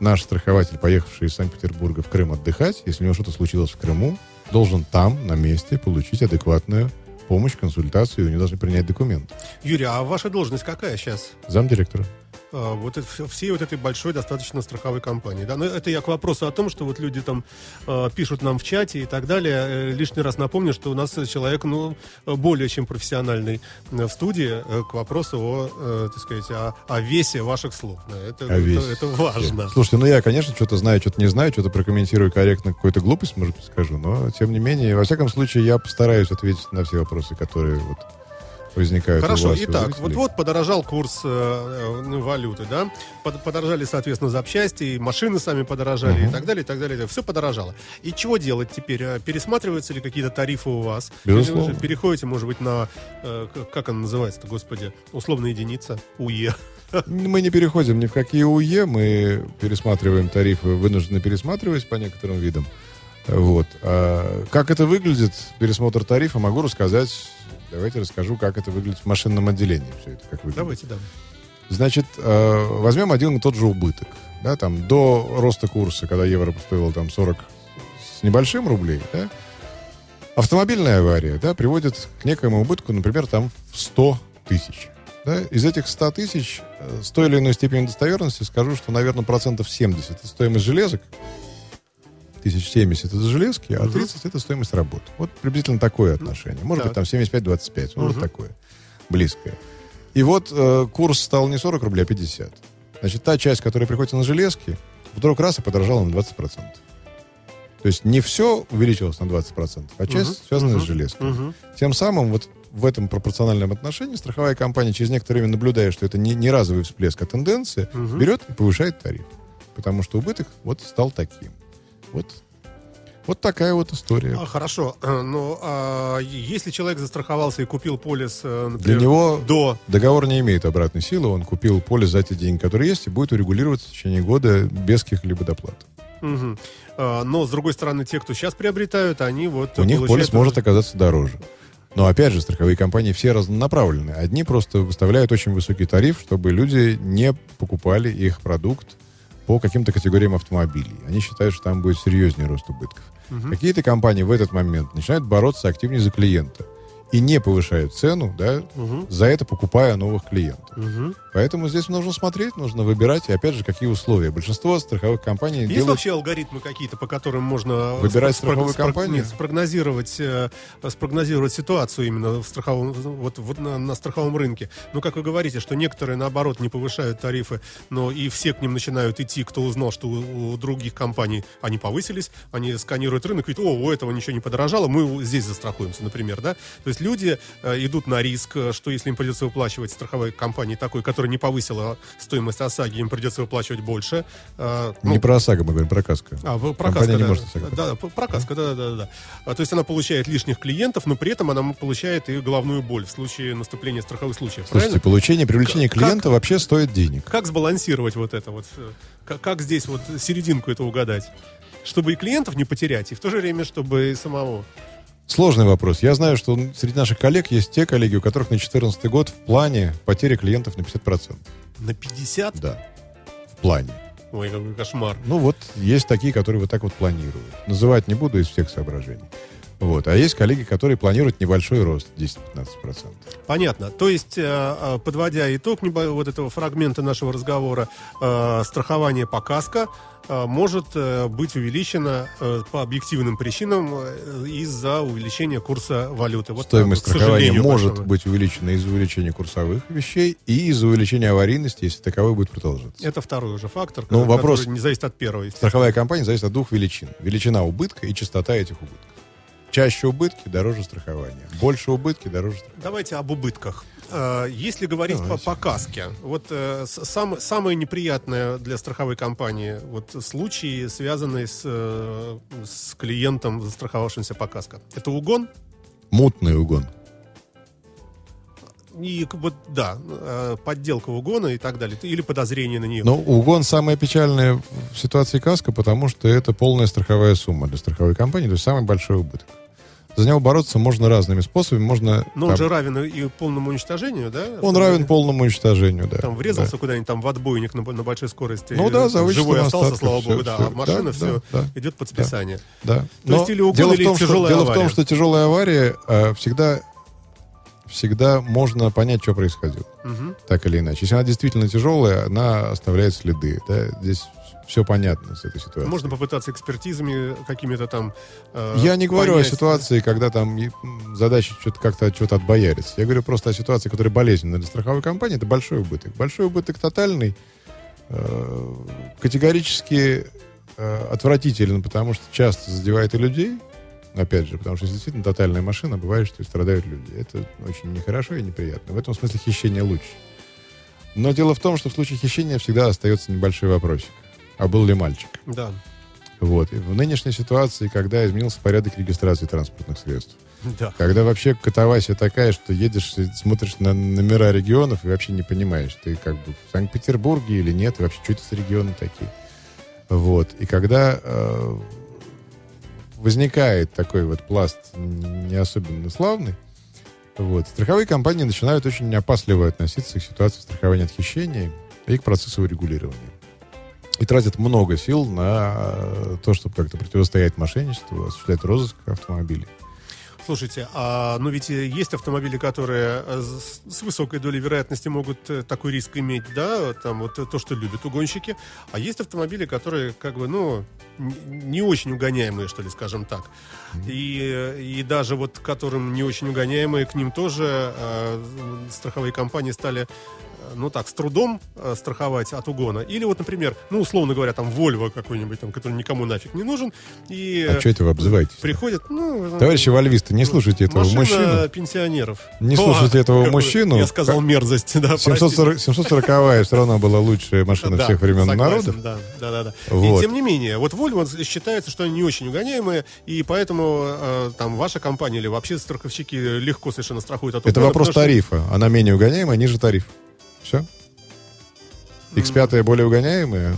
наш страхователь, поехавший из Санкт-Петербурга в Крым отдыхать, если у него что-то случилось в Крыму, должен там, на месте, получить адекватную помощь, консультацию, и у него должны принять документ.
Юрий, а ваша должность какая сейчас?
Замдиректора.
А, вот это, вс- всей вот этой большой достаточно страховой компании. Да? Но это я к вопросу о том, что вот люди там э, пишут нам в чате и так далее. Э, лишний раз напомню, что у нас человек, ну, э, более чем профессиональный э, в студии э, к вопросу о, э, так сказать, о, о весе ваших слов. Да, это,
О весе.
это, это важно.
Слушайте, ну я, конечно, что-то знаю, что-то не знаю, что-то прокомментирую корректно, какую-то глупость, может быть, скажу, но, тем не менее, во всяком случае, я постараюсь ответить на все вопросы, которые вот возникают у
Хорошо,
вас, у
итак,
зрителей.
вот-вот подорожал курс э, э, валюты, да, Под- подорожали, соответственно, запчасти, и машины сами подорожали, и так далее, и так далее. Все подорожало. И чего делать теперь? Э, Пересматриваются ли какие-то тарифы у вас?
Безусловно.
Или вы переходите, может быть, на, э, как она называется-то, господи, условная единица, УЕ.
Мы не переходим ни в какие УЕ, мы пересматриваем тарифы, вынуждены пересматривать по некоторым видам. Вот. А как это выглядит, пересмотр тарифа, могу рассказать. Давайте расскажу, как это выглядит в машинном отделении. Все это как выглядит.
Давайте, да.
Значит, э, возьмем один и тот же убыток. Да, там, до роста курса, когда евро стоило там 40 с небольшим рублей, да, автомобильная авария да, приводит к некоему убытку, например, там в 100 тысяч. Да? Из этих 100 тысяч э, с той или иной степенью достоверности скажу, что, наверное, процентов 70 это стоимость железок, тысяч 70 это железки, а 30 это стоимость работы. Вот приблизительно такое отношение. Может
так.
быть, там 75-25, ну, вот такое, близкое. И вот э, курс стал не 40 рублей, а 50. Значит, та часть, которая приходится на железки, вдруг раз и подорожала на 20%. То есть не все увеличилось на 20%, а часть
Мгм,
связана
мгм,
с железками.
Мгм.
Тем самым вот в этом пропорциональном отношении страховая компания через некоторое время, наблюдая, что это не, не разовый всплеск, а тенденция,
Мгм.
берет и повышает тариф. Потому что убыток вот стал таким. Вот, вот такая вот история.
А, хорошо, Э, но а, если человек застраховался и купил полис, э,
Для
например,
него
до
договор не имеет обратной силы. Он купил полис за те деньги, которые есть, и будет урегулироваться в течение года без каких-либо доплат.
Мгм. А, Но, с другой стороны, те, кто сейчас приобретают, они вот...
У них полис может оказаться дороже. Но опять же, страховые компании все разнонаправленные. Одни просто выставляют очень высокий тариф, чтобы люди не покупали их продукт по каким-то категориям автомобилей. Они считают, что там будет серьезнее рост убытков.
Мгм.
Какие-то компании в этот момент начинают бороться активнее за клиента и не повышают цену, да,
Мгм.
за это покупая новых клиентов.
Мгм.
Поэтому здесь нужно смотреть, нужно выбирать, и опять же, какие условия. Большинство страховых компаний
Есть
делают...
вообще алгоритмы какие-то, по которым можно
Выбирать
спро-
страховую
спро-
компанию?
нет, спрогнозировать, э, спрогнозировать ситуацию именно в страховом, вот, вот на, на страховом рынке. Ну, как вы говорите, что некоторые, наоборот, не повышают тарифы, но и все к ним начинают идти, кто узнал, что у, у других компаний они повысились, они сканируют рынок, видят, о, у этого ничего не подорожало, мы здесь застрахуемся, например, да? То есть люди э, идут на риск, э, что если им придется выплачивать страховой компании такой, которая не повысила стоимость ОСАГИ, им придется выплачивать больше. Э, ну,
Не про ОСАГО мы говорим, про КАСКО.
а, в-
Компания
проказка,
не
да.
может ОСАГО
Да, да, п- проказка, да, да, да, да. А, то есть она получает лишних клиентов, но при этом она получает и головную боль в случае наступления страховых случаев.
Слушайте,
правильно?
получение, привлечение
Как-
клиента вообще стоит денег.
Как сбалансировать вот это вот? Как, как здесь вот серединку это угадать? Чтобы и клиентов не потерять, и в то же время, чтобы и самого.
Сложный вопрос. Я знаю, что среди наших коллег есть те коллеги, у которых на 2014 год в плане потери клиентов на 50%.
На 50?
Да. В плане.
Ой, какой кошмар.
Ну вот, есть такие, которые вот так вот планируют. Называть не буду из всех соображений. Вот. А есть коллеги, которые планируют небольшой рост, 10-15%.
Понятно. То есть, э, э, подводя итог вот этого фрагмента нашего разговора, э, страхование по каско может быть увеличено по объективным причинам из-за увеличения курса валюты. Вот
Стоимость
так
страхования может
большого.
быть увеличена из-за увеличения курсовых вещей и из-за увеличения аварийности, если таковой будет продолжаться.
Это второй уже фактор,
Ну,
который
вопрос-
не зависит от первого.
Страховая компания зависит от двух величин. Величина убытка и частота этих убытков. Чаще убытки дороже страхования. Больше убытки дороже страхования.
Давайте об убытках. Э, Если говорить по,
Давайте.
по каске, вот э, сам- самое неприятное для страховой компании вот случаи, связанные с, э, с клиентом, застраховавшимся по каско. Это угон?
Мутный угон.
И вот да, э, подделка угона и так далее, или подозрение на нее.
Но угон самое печальное в ситуации каска, потому что это полная страховая сумма для страховой компании, то есть самый большой убыток. За него бороться можно разными способами. Можно,
Но он
там,
же равен и полному уничтожению, да?
он равен полному уничтожению, да.
Там врезался
да.
куда-нибудь там в отбойник на, на большой скорости.
Ну да, за
Живой остался,
остатков,
слава богу, да.
всё.
А машина
Да,
все
да, да.
идет под списание.
Да.
То есть или угон,
дело
или
в том,
тяжелая
что, дело в
авария.
том, что тяжелая авария э, всегда, всегда можно понять, что происходило.
Мгм.
Так или иначе. Если она действительно тяжелая, она оставляет следы. Да? Здесь все понятно с этой ситуацией.
Можно попытаться экспертизами какими-то там... э,
Я не говорю
понять.
о ситуации, когда там задача что-то как-то от чего-то отбояриться. Я говорю просто о ситуации, которая болезненна для страховой компании. Это большой убыток. Большой убыток тотальный, э, категорически э, отвратителен, потому что часто задевает и людей. Опять же, потому что если действительно тотальная машина, бывает, что и страдают люди. Это очень нехорошо и неприятно. В этом смысле хищение лучше. Но дело в том, что в случае хищения всегда остается небольшой вопросик. А был ли мальчик?
Да,
Вот. И в нынешней ситуации, когда изменился порядок регистрации транспортных средств,
да.
когда вообще катавасия такая, что едешь, и смотришь на номера регионов и вообще не понимаешь, ты как бы в Санкт-Петербурге или нет, и вообще что это за регионы такие. Вот. И когда э, возникает такой вот пласт не особенно славный, вот, страховые компании начинают очень опасливо относиться к ситуации страхования от хищений и к процессу регулирования. И тратят много сил на то, чтобы как-то противостоять мошенничеству, осуществлять розыск автомобилей.
Слушайте, а, ну ведь э, есть автомобили, которые э, с высокой долей вероятности могут э, такой риск иметь, да, там вот то, что любят угонщики, а есть автомобили, которые как бы, ну, не очень угоняемые, что ли, скажем так. И, и даже вот которым не очень угоняемые, к ним тоже э, страховые компании стали ну так, с трудом э, страховать от угона. Или вот, например, ну, условно говоря, там, Вольво какой-нибудь, там, который никому нафиг не нужен, и
А что это вы обзываетесь?
приходят, ну...
Товарищи вольвисты, не слушайте этого
Машина
мужчину.
пенсионеров.
Не слушайте этого
какой-
мужчину.
Я сказал мерзость, да,
740, 740 все равно была лучшая машина
Да,
всех времен
согласен,
народов.
Да, да, да, да.
Вот.
И тем не менее, вот Volvo считается, что они не очень угоняемые, и поэтому э, там ваша компания или вообще страховщики легко совершенно страхуют от
Это
угона,
вопрос
потому
тарифа. Она менее угоняемая, ниже тариф. Все. X5 более угоняемая,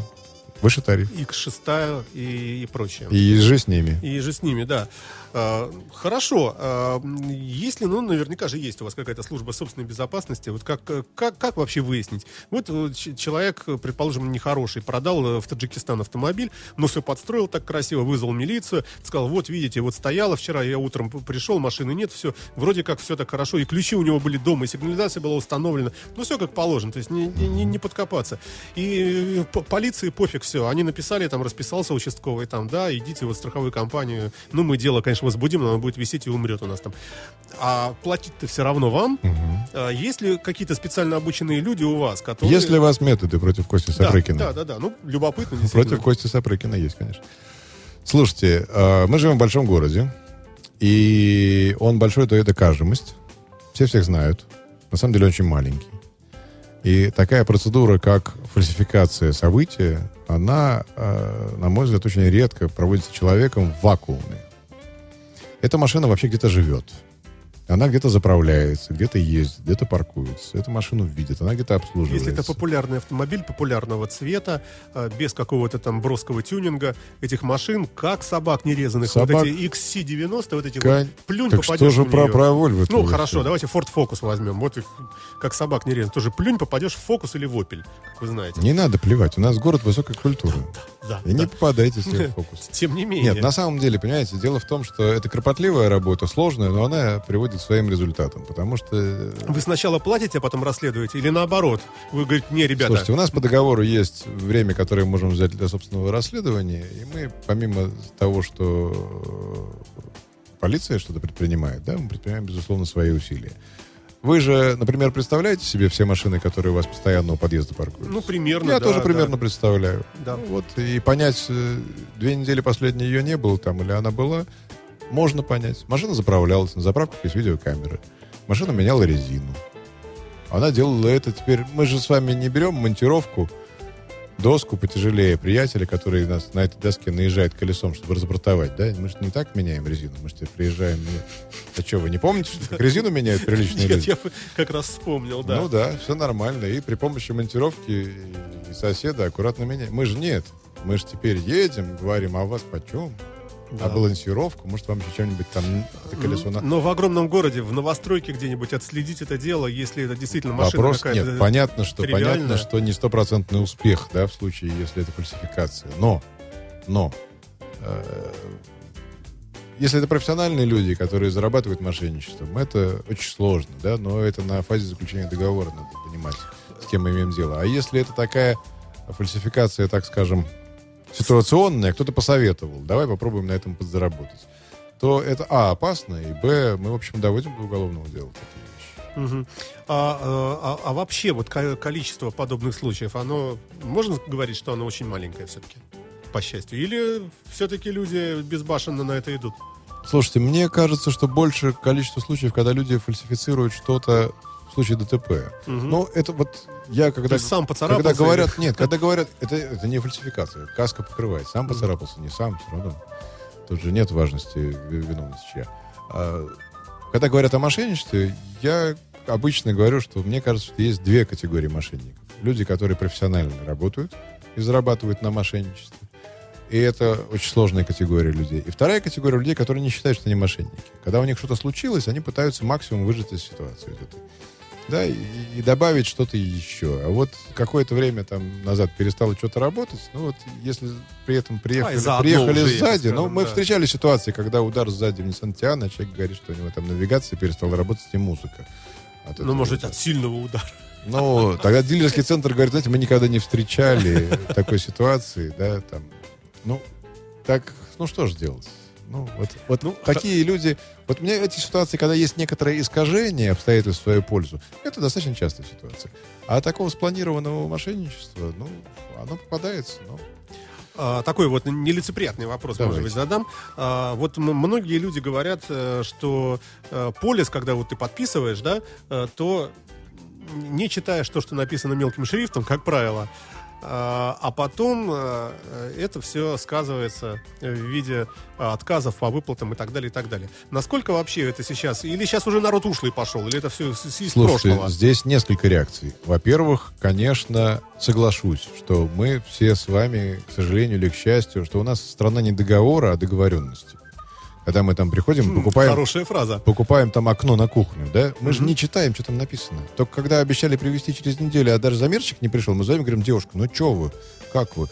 выше тариф.
X6 и, и прочее.
И же с ними.
И же с ними, да. А, Хорошо. А, Если, ну, наверняка же есть у вас какая-то служба собственной безопасности, вот как, как, как вообще выяснить? Вот э, человек, предположим, нехороший, продал э, в Таджикистан автомобиль, но все подстроил так красиво, вызвал милицию, сказал, вот, видите, вот стояла вчера, я утром пришел, машины нет, все, вроде как все так хорошо, и ключи у него были дома, и сигнализация была установлена, ну, все как положено, то есть не, не- не- подкопаться. И э, по- полиции пофиг все, они написали, там, расписался участковый, там, да, идите вот в страховую компанию, ну, мы дело, конечно, возбудим, но оно будет висеть и умрет у нас там. А платить-то все равно вам. А есть ли какие-то специально обученные люди у вас, которые...
Есть ли у вас методы против Кости
Да,
Сапрыкина?
Да, да, да, ну, любопытно.
Против Кости Сапрыкина есть, конечно. Слушайте, э, мы живем в большом городе, и он большой, то это кажемость. Все всех знают. На самом деле очень маленький. И такая процедура, как фальсификация события, она, э, на мой взгляд, очень редко проводится человеком в вакууме. Эта машина вообще где-то живет. Она где-то заправляется, где-то ездит, где-то паркуется. Эту машину видит, она где-то обслуживается.
Если это популярный автомобиль популярного цвета, э, без какого-то там броского тюнинга, этих машин, как собак нерезанных,
Собак-
вот эти XC90, вот этих
Кань-
вот, плюнь,
так
попадешь
что же
в
про, про Volvo
Ну, хорошо,
всё?
давайте Ford Focus возьмем. Вот как собак нерезанных. Тоже плюнь, попадешь в Focus или в Opel, как вы знаете.
Не надо плевать, у нас город высокой культуры.
Да,
И не
да.
попадайте себе в фокус.
Тем не менее.
Нет, на самом деле, понимаете, дело в том, что это кропотливая работа, сложная, но она приводит к своим результатам, потому что... э,
Вы сначала платите, а потом расследуете? Или наоборот? Вы говорите, не, ребята,
Слушайте, у нас по договору есть время, которое мы можем взять для собственного расследования, и мы, помимо того, что э, полиция что-то предпринимает, да, мы предпринимаем, безусловно, свои усилия. Вы же, например, представляете себе все машины, которые у вас постоянно у подъезда паркуются?
ну, примерно,
Я
да,
тоже
да.
примерно представляю.
Да.
Ну, вот, и понять, э, две недели последней ее не было там, или она была, можно понять. Машина заправлялась, на заправках есть видеокамеры. Машина меняла резину. Она делала это теперь... Мы же с вами не берем монтировку, доску потяжелее приятеля, который нас на этой доске наезжает колесом, чтобы разбортовать, да? Мы же не так меняем резину. Мы же приезжаем... и- А что, вы не помните, что как резину меняют приличные
Нет,
люди?
я как раз вспомнил, да.
Ну да, все нормально. И при помощи монтировки и соседа аккуратно меняем. Мы же нет. Мы же теперь едем, говорим, а у вас почем?
Да.
А балансировку, может, вам еще чем-нибудь там это колесо на...
Но в огромном городе, в новостройке где-нибудь отследить это дело, если это действительно машина
Вопрос
какая-то...
нет. Понятно, что
тривиальная.
понятно, что не стопроцентный успех, да, в случае, если это фальсификация. Но, но, э, если это профессиональные люди, которые зарабатывают мошенничеством, это очень сложно, да, но это на фазе заключения договора надо понимать, с кем мы имеем дело. А если это такая фальсификация, так скажем, ситуационная, кто-то посоветовал, давай попробуем на этом подзаработать, то это, а, опасно, и, б, мы, в общем, доводим до уголовного дела такие вещи.
Мгм. А, а- а вообще вот ко- количество подобных случаев, оно можно говорить, что оно очень маленькое все-таки, по счастью, или все-таки люди безбашенно на это идут?
Слушайте, мне кажется, что больше количество случаев, когда люди фальсифицируют что-то в случае ДТП.
Мгм.
Ну, это вот я когда...
Есть сам поцарапался
Когда говорят,
или-
нет, когда говорят, это, это не фальсификация, каска покрывает. Сам поцарапался, не сам, все равно. Тут же нет важности ви- виновности чья. А, когда говорят о мошенничестве, я обычно говорю, что мне кажется, что есть две категории мошенников. Люди, которые профессионально работают и зарабатывают на мошенничестве. И это очень сложная категория людей. И вторая категория людей, которые не считают, что они мошенники. Когда у них что-то случилось, они пытаются максимум выжать из ситуации. Да, и, и добавить что-то еще. А вот какое-то время там назад перестало что-то работать, ну вот если при этом приехали,
А, заодно
приехали
уже,
сзади,
скажем,
ну мы
да.
встречали ситуации, когда удар сзади в Nissan Tiana, человек говорит, что у него там навигация перестала работать и музыка. От
Ну, может,
удара.
от сильного удара.
Ну, тогда дилерский центр говорит, знаете, мы никогда не встречали такой ситуации, да, там. Ну, так, ну что же делать? Ну, вот, вот
Ну,
такие люди... Вот у меня эти ситуации, когда есть некоторое искажение обстоятельств в свою пользу, это достаточно частая ситуация. А такого спланированного мошенничества, ну, оно попадается, ну,
А, такой вот нелицеприятный вопрос,
Давайте.
может быть, задам. А, вот многие люди говорят, э, что э, полис, когда вот ты подписываешь, да, э, то не читаешь то, что написано мелким шрифтом, как правило, а а потом э, это все сказывается в виде э, отказов по выплатам и так далее, и так далее. Насколько вообще это сейчас? Или сейчас уже народ ушлый пошел? Или это все из из
Слушайте,
прошлого?
здесь несколько реакций. Во-первых, конечно, соглашусь, что мы все с вами, к сожалению или к счастью, что у нас страна не договора, а договоренности. Когда мы там приходим, покупаем,
Хорошая фраза.
покупаем там окно на кухню, да, мы же не читаем, что там написано. Только когда обещали привезти через неделю, а даже замерчик не пришел, мы звоним и говорим, девушка, ну что вы, как вы?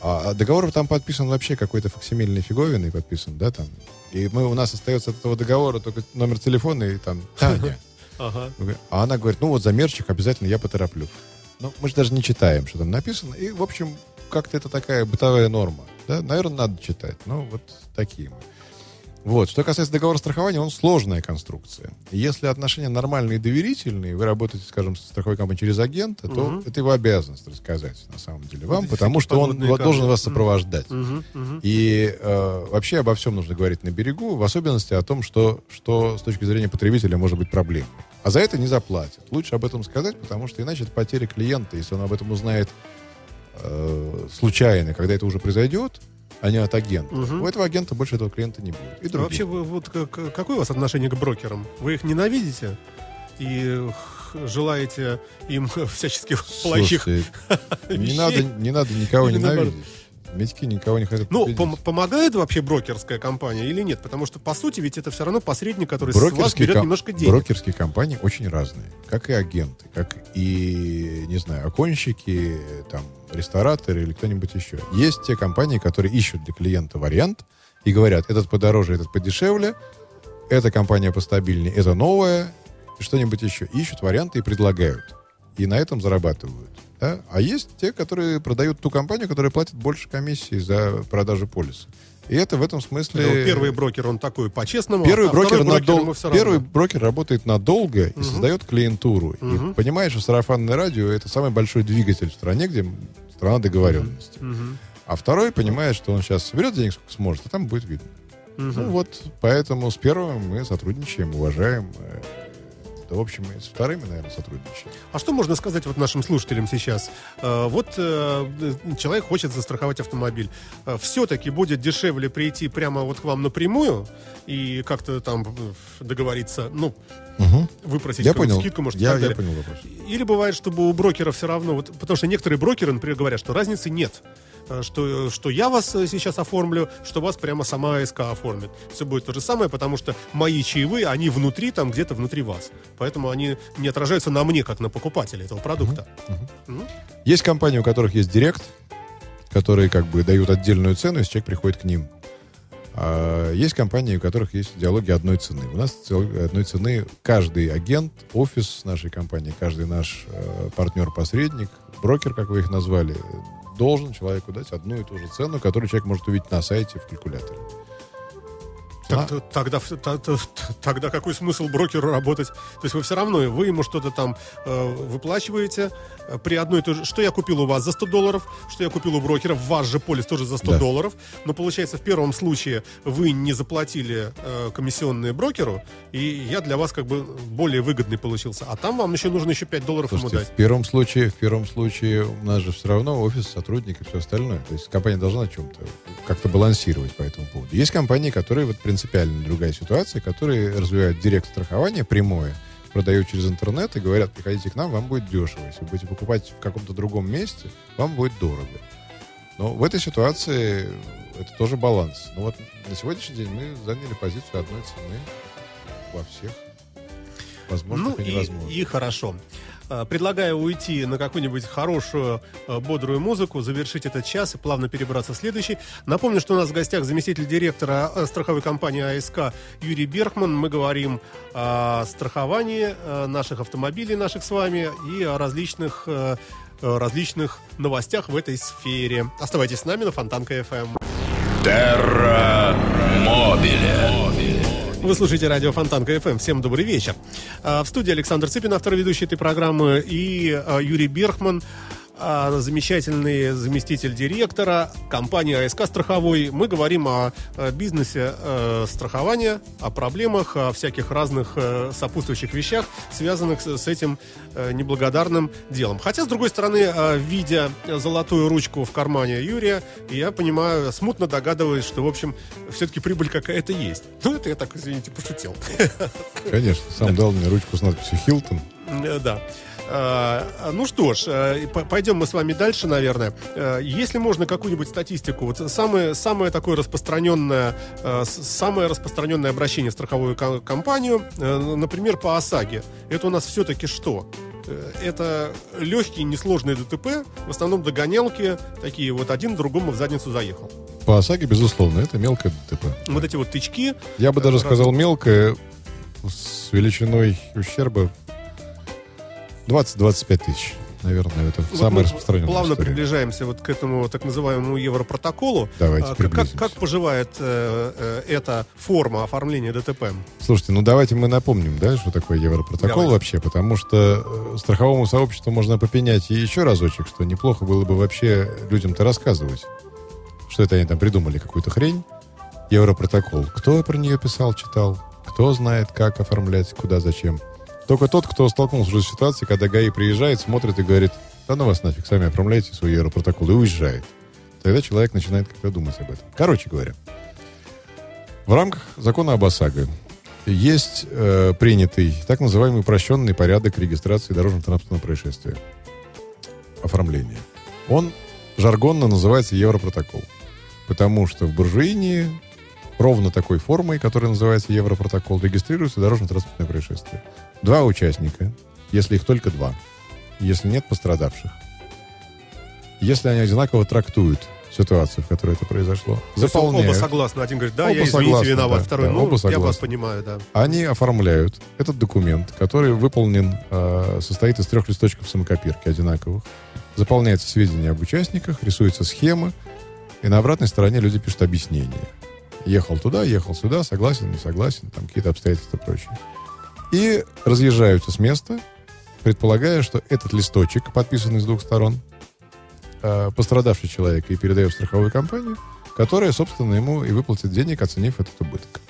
А а договор там подписан вообще какой-то факсимильной фиговиной подписан, да, там. И мы, у нас остается от этого договора только номер телефона и там Таня.
Ага.
А она говорит, ну вот замерчик обязательно я потороплю. Ну, мы же даже не читаем, что там написано. И, в общем, как-то это такая бытовая норма. Да? Наверное, надо читать. Ну, вот такие мы. Вот. Что касается договора страхования, он сложная конструкция. Если отношения нормальные и доверительные, вы работаете, скажем, с страховой компанией через агента, то
Мгм.
это его обязанность рассказать, на самом деле, вам,
Вот
потому что он вот должен
камни.
вас сопровождать.
Мгм, мгм.
И э, вообще обо всем нужно говорить на берегу, в особенности о том, что, что с точки зрения потребителя может быть проблемой. А за это не заплатят. Лучше об этом сказать, потому что иначе это потеря клиента. Если он об этом узнает э, случайно, когда это уже произойдет, а не от агента.
Мгм.
У этого агента больше этого клиента не будет. И
А. Вообще, вы, вот как- какое у вас отношение к брокерам? Вы их ненавидите и желаете им всяческих плохих
Слушайте, не
вещей?
надо, не надо никого
Или
ненавидеть. Медики никого не хотят
Ну, пом- помогает вообще брокерская компания или нет? Потому что, по сути, ведь это все равно посредник, который с вас
брокерские,
берет
ком-
немножко денег.
брокерские компании очень разные. Как и агенты, как и, не знаю, оконщики, там, рестораторы или кто-нибудь еще. Есть те компании, которые ищут для клиента вариант и говорят, этот подороже, этот подешевле, эта компания постабильнее, это новая, что-нибудь еще. Ищут варианты и предлагают. И на этом зарабатывают. да. А есть те, которые продают ту компанию, которая платит больше комиссии за продажу полиса. И это в этом смысле...
Это вот первый брокер, он такой по-честному,
Первый,
а
брокер,
брокер
надол-
равно.
первый брокер работает надолго и создает клиентуру.
Мгм.
И понимаешь, что сарафанное радио это самый большой двигатель в стране, где страна договоренности.
Мгм.
А второй понимает, что он сейчас соберет денег сколько сможет, а там будет видно.
Мгм.
Ну вот, поэтому с первым мы сотрудничаем, уважаем. Да, в общем, и с вторыми, наверное, сотрудничаем.
А что можно сказать вот нашим слушателям сейчас? Э, Вот э, человек хочет застраховать автомобиль. Э, Все-таки будет дешевле прийти прямо вот к вам напрямую и как-то там договориться, ну, выпросить
Я понял.
скидку, может,
я, я понял вопрос.
Или бывает, чтобы у брокера все равно, вот, потому что некоторые брокеры, например, говорят, что разницы нет. Э, Что, что я вас э, сейчас оформлю, что вас прямо сама АСК оформит. Все будет то же самое, потому что мои чаевые, они внутри, там где-то внутри вас. Поэтому они не отражаются на мне, как на покупателе этого продукта. Мгм.
Есть компании, у которых есть директ, которые как бы дают отдельную цену, если человек приходит к ним. А есть компании, у которых есть идеология одной цены. У нас одной цены каждый агент, офис нашей компании, каждый наш э, партнер-посредник, брокер, как вы их назвали, должен человеку дать одну и ту же цену, которую человек может увидеть на сайте в калькуляторе.
Так- тогда, та- тогда какой смысл брокеру работать? То есть вы все равно, вы ему что-то там э, выплачиваете э, при одной и той же... Что я купил у вас за 100 долларов, что я купил у брокера, ваш же полис тоже за 100
Да.
долларов. Но получается, в первом случае вы не заплатили э, комиссионные брокеру, и я для вас как бы более выгодный получился. А там вам еще нужно еще 5 долларов ему
Слушайте,
дать.
в первом случае, в первом случае у нас же все равно офис, сотрудник и все остальное. То есть компания должна чем-то как-то балансировать по этому поводу. Есть компании, которые вот принципиально другая ситуация, которые развивают директ страхование прямое, продают через интернет и говорят, приходите к нам, вам будет дешево. Если вы будете покупать в каком-то другом месте, вам будет дорого. Но в этой ситуации это тоже баланс. Но вот на сегодняшний день мы заняли позицию одной цены во всех возможных
Ну
и
и,
невозможных.
и хорошо. Э, Предлагаю уйти на какую-нибудь хорошую, э, бодрую музыку, завершить этот час и плавно перебраться в следующий. Напомню, что у нас в гостях заместитель директора э, страховой компании АСК Юрий Берхман. Мы говорим о страховании наших автомобилей, наших с вами, и о различных, различных новостях в этой сфере. Оставайтесь с нами на Фонтанка FM.
Терра Мобиле.
Вы слушаете радио Фонтанка FM. Всем добрый вечер. А, В студии Александр Цыпин, автор ведущей этой программы, и а, Юрий Берхман, замечательный заместитель директора компании АСК страховой. Мы говорим о бизнесе страхования, о проблемах, о всяких разных э, сопутствующих вещах, связанных с этим э, неблагодарным делом. Хотя, с другой стороны, э, видя золотую ручку в кармане Юрия, я понимаю, смутно догадываюсь, что, в общем, все-таки прибыль какая-то есть. Ну, это я так, извините, пошутил.
Конечно, сам дал мне ручку с надписью «Хилтон».
Да. А, Ну что ж, э, пойдем мы с вами дальше, наверное. Э, Если можно какую-нибудь статистику, вот самое, самое такое распространенное, э, самое распространенное обращение в страховую ко- компанию, э, например, по ОСАГе, это у нас все-таки что? Это легкие, несложные ДТП, в основном догонялки, такие вот один другому в задницу заехал.
По ОСАГе, безусловно, это мелкое ДТП.
Вот эти вот тычки,
Я бы даже
Раз-
сказал мелкое с величиной ущерба 20-25 тысяч. Наверное, это
Вот
самая
мы
распространенная
Плавно
история.
приближаемся вот к этому так называемому европротоколу.
Давайте
А, как, как поживает э, э, эта форма оформления ДТП?
Слушайте, ну давайте мы напомним, да, что такое Европротокол
Давайте.
вообще, потому что э, страховому сообществу можно попенять и еще разочек, что неплохо было бы вообще людям-то рассказывать, что это они там придумали, какую-то хрень. Европротокол. Кто про нее писал, читал? Кто знает, как оформлять, куда, зачем? Только тот, кто столкнулся уже с ситуацией, когда ГАИ приезжает, смотрит и говорит, да ну вас нафиг, сами оформляйте свой Европротокол и уезжает. Тогда человек начинает как-то думать об этом. Короче говоря, в рамках закона об ОСАГО есть э, принятый так называемый упрощенный порядок регистрации дорожно-транспортного происшествия. Оформления. Он жаргонно называется Европротокол. Потому что в буржуинии ровно такой формой, которая называется Европротокол, регистрируется дорожно-транспортное происшествие. Два участника, если их только два, если нет пострадавших, если они одинаково трактуют ситуацию, в которой это произошло,
То
заполняют,
Оба согласны. Один говорит, да,
Оба
я, извините,
согласны,
виноват.
да,
Второй,
да,
ну,
оба
я вас
согласны.
понимаю, да.
они оформляют этот документ, который выполнен, э, состоит из трех листочков самокопирки одинаковых. Заполняются сведения об участниках, рисуется схема, и на обратной стороне люди пишут объяснение. Ехал туда, ехал сюда, согласен, не согласен, там какие-то обстоятельства и прочее. И разъезжаются с места, предполагая, что этот листочек, подписанный с двух сторон, э, пострадавший человек и передает в страховую компанию, которая, собственно, ему и выплатит денег, оценив этот убыток.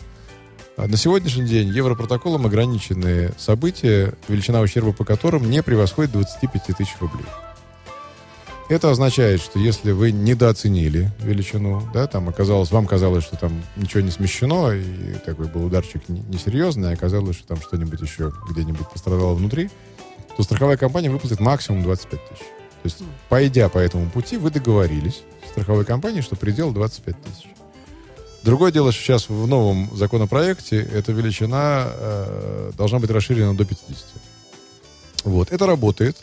А На сегодняшний день Европротоколом ограничены события, величина ущерба по которым не превосходит 25 тысяч рублей. Это означает, что если вы недооценили величину, да, там оказалось, вам казалось, что там ничего не смещено, и такой был ударчик не- несерьезный, а оказалось, что там что-нибудь еще где-нибудь пострадало внутри, то страховая компания выплатит максимум 25 тысяч. То есть, пойдя по этому пути, вы договорились с страховой компанией, что предел 25 тысяч. Другое дело, что сейчас в новом законопроекте эта величина э, должна быть расширена до 50. Вот. Это работает.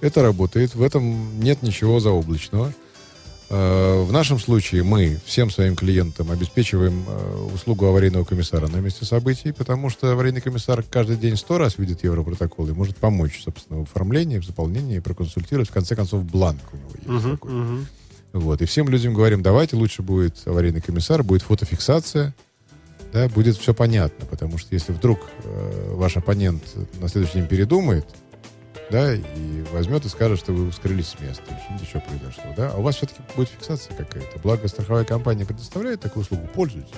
Это работает. В этом нет ничего заоблачного. Э, В нашем случае мы всем своим клиентам обеспечиваем э, услугу аварийного комиссара на месте событий, потому что аварийный комиссар каждый день сто раз видит европротокол и может помочь, собственно, в оформлении, в заполнении, проконсультировать. В конце концов, бланк у него есть
Мгм,
такой.
мгм.
Вот. И всем людям говорим, давайте лучше будет аварийный комиссар, будет фотофиксация, да, будет все понятно, потому что если вдруг э, ваш оппонент на следующий день передумает, да, и возьмет и скажет, что вы скрылись с места, что-нибудь еще произошло, да, а у вас все-таки будет фиксация какая-то. Благо, страховая компания предоставляет такую услугу, пользуйтесь.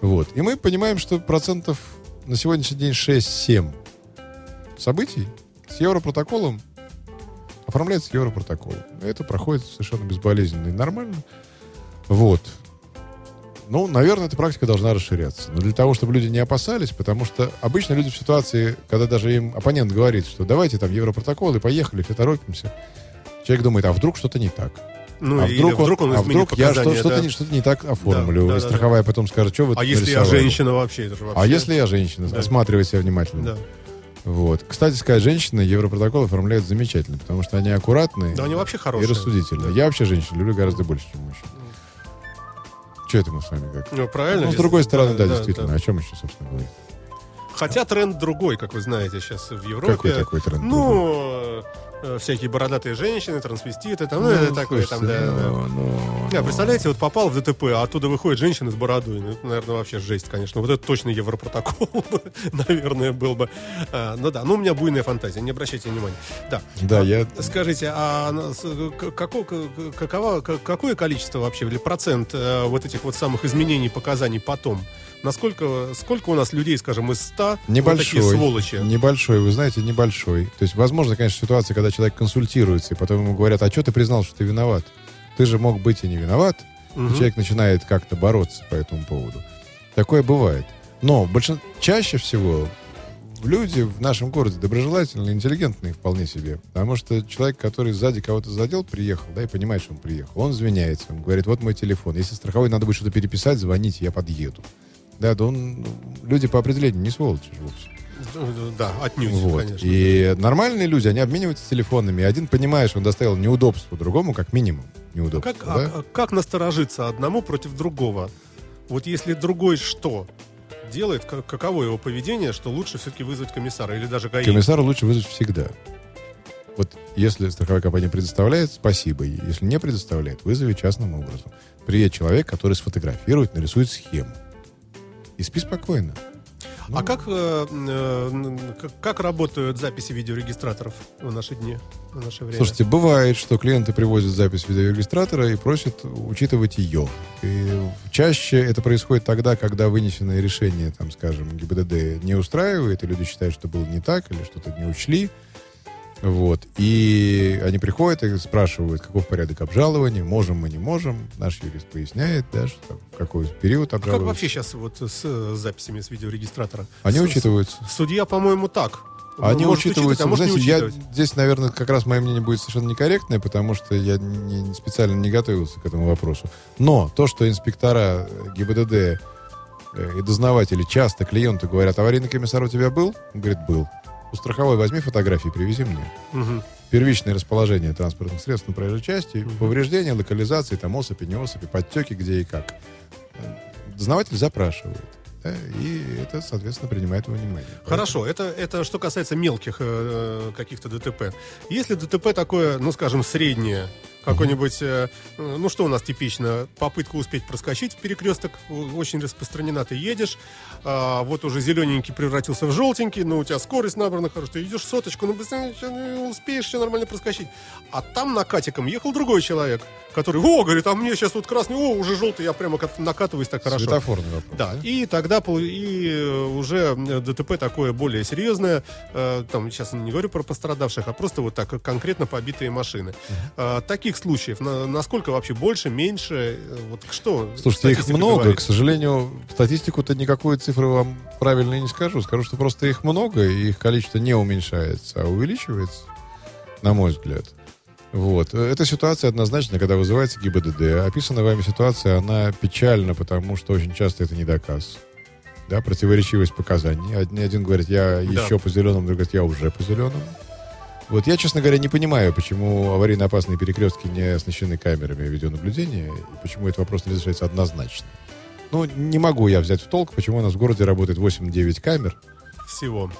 Вот. И мы понимаем, что процентов на сегодняшний день 6-7 событий с европротоколом оформляется европротокол. Это проходит совершенно безболезненно и нормально. Вот. Ну, наверное, эта практика должна расширяться. Но для того, чтобы люди не опасались, потому что обычно люди в ситуации, когда даже им оппонент говорит, что давайте там европротокол и поехали, все торопимся, человек думает, а вдруг что-то не так?
Ну,
а вдруг, он,
вдруг он
а вдруг я что,
показания,
что-то,
да.
не, что-то не так оформлю.
Да, да,
и
да,
страховая потом скажет, что вы
А если я
нарисовали?»
женщина вообще? Это же вообще...
А если я женщина?
Да.
Осматривай себя внимательно.
Да.
Вот. Кстати сказать, женщины Европротокол оформляют замечательно, потому что они аккуратные
Да, они вообще
и
хорошие.
рассудительные. Я вообще женщин люблю гораздо больше, чем мужчин. Что это мы с вами как?
Ну, правильно.
Ну, с другой стороны, да,
да,
действительно.
да.
О чем еще, собственно, говорить?
Хотя тренд другой, как вы знаете, сейчас в Европе.
Какой такой тренд?
Ну, э, всякие бородатые женщины, трансвеститы, там, ну, это такое, там, да, да.
ну, ну,
Не,
ну.
представляете, вот попал в ДТП, а оттуда выходит женщина с бородой. Ну, это, наверное, вообще жесть, конечно. Вот это точно европротокол, наверное, был бы. А, ну да, ну у меня буйная фантазия, не обращайте внимания. Да.
Да,
А,
я...
Скажите, а на- с- к- какое, к- каково, какое количество вообще, или процент э, вот этих вот самых изменений показаний потом? Насколько, сколько у нас людей, скажем, из 100 вот
Небольшой.
такие сволочи?
Небольшой, вы знаете, небольшой. То есть, возможно, конечно, ситуация, когда человек консультируется, и потом ему говорят, а что ты признал, что ты виноват? Ты же мог быть и не виноват. И
Мгм.
человек начинает как-то бороться по этому поводу. Такое бывает. Но большин... чаще всего люди в нашем городе доброжелательные, интеллигентные вполне себе. Потому что человек, который сзади кого-то задел, приехал, да, и понимает, что он приехал. Он извиняется, он говорит, вот мой телефон. Если страховой надо будет что-то переписать, звоните, я подъеду. Да, да он... ну, Люди по определению не сволочи вовсе.
Да, отнюдь,
Вот.
конечно.
И нормальные люди, они обмениваются телефонами. и Один понимает, что он доставил неудобство другому, как минимум. Неудобство,
Как,
да?
а- а как насторожиться одному против другого? Вот если другой что делает, как- каково его поведение, что лучше все-таки вызвать комиссара или даже ГАИ?
Комиссара лучше вызвать всегда. Вот если страховая компания предоставляет, спасибо. Если не предоставляет, вызови частным образом. Приедет человек, который сфотографирует, нарисует схему. И спи спокойно.
А как, э, э, как, как работают записи видеорегистраторов в наши дни, в наше время?
Слушайте, бывает, что клиенты привозят запись видеорегистратора и просят учитывать ее. И чаще это происходит тогда, когда вынесенное решение, там, скажем, ГИБДД не устраивает, и люди считают, что было не так, или что-то не учли. Вот. И они приходят и спрашивают, каков порядок обжалования, можем мы, не можем. Наш юрист поясняет, да, что в какой период
Как
обжаловать.
вообще сейчас вот с э, записями с видеорегистратора?
Они
С-
учитываются.
Судья, по-моему, так.
Они
Может
учитываются.
учитывать, а может
Знаете, я здесь, наверное, как раз мое мнение будет совершенно некорректное, потому что я не, специально не готовился к этому вопросу. Но то, что инспектора э, ГИБДД э, и дознаватели часто клиенту говорят, аварийный комиссар у тебя был? Он говорит, был. У страховой возьми фотографии, привези мне.
Мгм.
Первичное расположение транспортных средств на проезжей части, повреждения, локализации, там осыпи, не осыпи, подтеки, где и как. Э, Дознаватель запрашивает. да, и это, соответственно, принимает во внимание.
Хорошо, это, это что касается мелких э, каких-то ДТП. Если ДТП такое, ну, скажем, среднее, какой-нибудь, э, ну, что у нас типично, попытка успеть проскочить перекресток, о- очень распространена, ты едешь, а, вот уже зелененький превратился в желтенький, но у тебя скорость набрана хорошо, ты идешь соточку, ну, быстрее ну, успеешь все нормально проскочить. А там накатиком ехал другой человек, который, о, говорит, а мне сейчас вот красный, о, уже желтый, я прямо как накатываюсь так хорошо.
Светофорный вопрос.
Да, и тогда и э, уже э, ДТП такое более серьезное, там сейчас не говорю про пострадавших, а просто вот так конкретно побитые машины. Э, Таких случаев на- насколько вообще больше, меньше, э, вот что?
Слушайте, их много.
говорит?
К сожалению, статистику-то никакой цифры вам правильно не скажу. Скажу, что просто их много, и их количество не уменьшается, а увеличивается, на мой взгляд. Вот. Эта ситуация однозначно, когда вызывается ГИБДД. Описанная вами ситуация, она печальна, потому что очень часто это не доказ. Да, противоречивость показаний. Один, один говорит, я еще по зеленому, другой говорит, я уже по зеленому. Вот я, честно говоря, не понимаю, почему аварийно опасные перекрестки не оснащены камерами видеонаблюдения, и почему этот вопрос не разрешается однозначно. Ну, не могу я взять в толк, почему у нас в городе работает 8-9 камер.
Всего.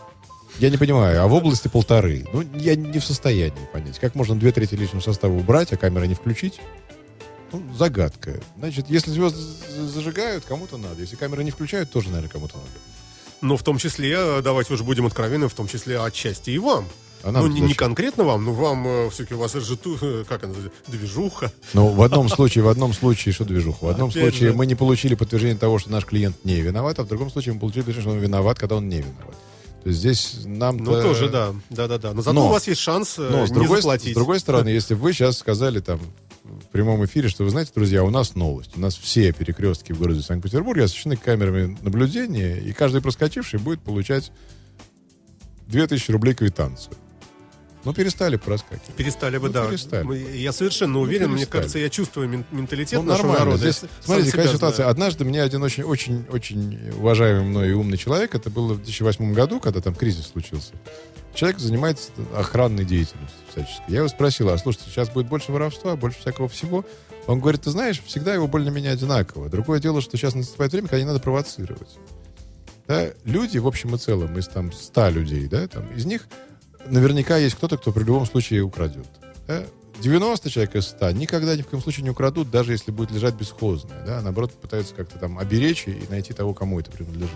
Я не понимаю, а в области полторы. Ну, я не в состоянии понять. Как можно две трети личного состава убрать, а камеры не включить? Ну, загадка. Значит, если звезды зажигают, кому-то надо. Если камеры не включают, тоже, наверное, кому-то надо.
Но в том числе, э, давайте уже будем откровенны, в том числе отчасти и вам.
А нам
ну, не, не конкретно вам, но вам все-таки у вас же ту- э, как она, движуха.
Ну, в одном случае, в одном случае, что движуха? В одном
Опять
случае
же.
мы не получили подтверждение того, что наш клиент не виноват, а в другом случае мы получили подтверждение, что он виноват, когда он не виноват. То есть здесь нам
Ну, тоже, да. Да-да-да. Но зато
Но-
у вас есть шанс э,
Но с
не
другой,
заплатить.
с другой стороны, если вы сейчас сказали там в прямом эфире, что вы знаете, друзья, у нас новость. У нас все перекрестки в городе Санкт-Петербурге освещены камерами наблюдения, и каждый проскочивший будет получать 2000 рублей квитанцию. Ну, перестали проскакивать.
Перестали бы,
Ну,
да.
перестали.
Я совершенно уверен, мне
перестали.
кажется, я чувствую мен- менталитет
Ну,
нашего
нормально.
народа.
Здесь,
Я
смотрите, какая ситуация.
знаю.
Однажды мне один очень, очень, очень уважаемый мной и умный человек, это было в 2008 году, когда там кризис случился. Человек занимается охранной деятельностью всячески. Я его спросил, а слушайте, сейчас будет больше воровства, больше всякого всего. Он говорит, ты знаешь, всегда его более-менее одинаково. Другое дело, что сейчас наступает время, когда не надо провоцировать. Да, люди, в общем и целом, из там 100 людей, да, там, из них наверняка есть кто-то, кто при любом случае украдет. Да? 90 человек из 100 никогда ни в коем случае не украдут, даже если будет лежать бесхозное. Да? Наоборот, пытаются как-то там оберечь и найти того, кому это принадлежит.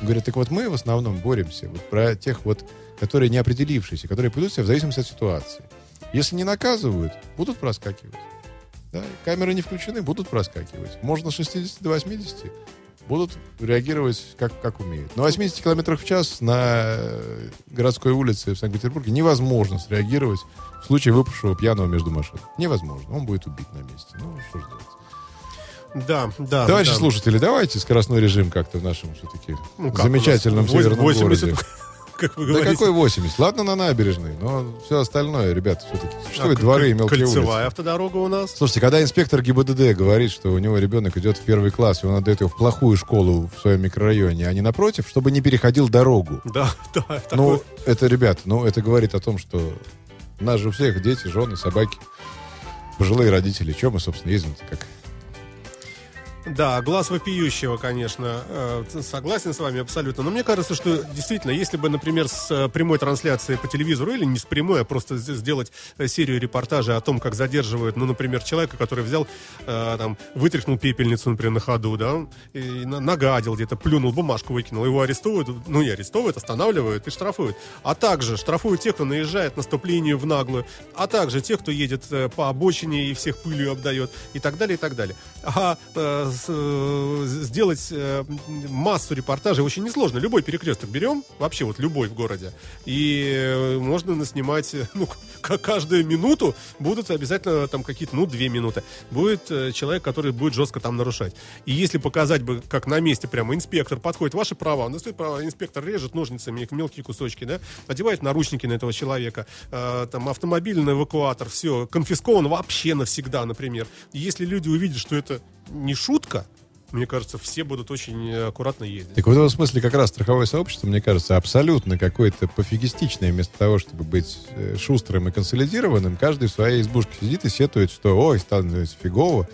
Говорят, так вот мы в основном боремся вот про тех вот, которые не определившиеся, которые пойдут себя в зависимости от ситуации. Если не наказывают, будут проскакивать. Да? Камеры не включены, будут проскакивать. Можно с 60 до 80 будут реагировать как, как умеют. На 80 километрах в час на э, городской улице в Санкт-Петербурге невозможно среагировать в случае выпавшего пьяного между машин. Невозможно. Он будет убит на месте. Ну, что же делать?
Да, да.
Товарищи
да.
слушатели, давайте скоростной режим как-то в нашем все-таки
Ну, как
замечательном северном
80,
городе.
Как вы
Да
говорите.
какой 80? Ладно, на набережной, но все остальное, ребят, все-таки существуют
А,
дворы и мелкие
Кольцевая
улицы.
автодорога у нас.
Слушайте, когда инспектор ГИБДД говорит, что у него ребенок идет в первый класс, и он отдает его в плохую школу в своем микрорайоне, а не напротив, чтобы не переходил дорогу.
Да, да.
Ну,
такой-
это, ребят, ну, это говорит о том, что у нас же у всех дети, жены, собаки, пожилые родители. Чем мы, собственно, ездим-то как?
Да, глаз вопиющего, конечно. Э, Согласен с вами абсолютно. Но мне кажется, что действительно, если бы, например, с э, прямой трансляцией по телевизору, или не с прямой, а просто сделать э, серию репортажей о том, как задерживают, ну, например, человека, который взял, там, вытряхнул пепельницу, например, на ходу, да, и на- нагадил где-то, плюнул, бумажку выкинул, его арестовывают, ну, не арестовывают, останавливают и штрафуют. А также штрафуют тех, кто наезжает на в наглую, а также тех, кто едет по обочине и всех пылью обдает, и так далее, и так далее. А сделать э, массу репортажей очень несложно. Любой перекресток берем, вообще вот любой в городе, и э, можно наснимать, э, ну, к- каждую минуту будут обязательно там какие-то, ну, две минуты, будет э, человек, который будет жестко там нарушать. И если показать бы, как на месте прямо инспектор подходит, ваши права, он достает права, инспектор режет ножницами их мелкие кусочки, да, одевает наручники на этого человека, э, там автомобильный эвакуатор, все, конфискован вообще навсегда, например. И если люди увидят, что это не шутка, мне кажется, все будут очень э, аккуратно ездить.
Так в этом смысле как раз страховое сообщество, мне кажется, абсолютно какое-то пофигистичное. Вместо того, чтобы быть э, шустрым и консолидированным, каждый в своей избушке сидит и сетует, что ой, становится фигово,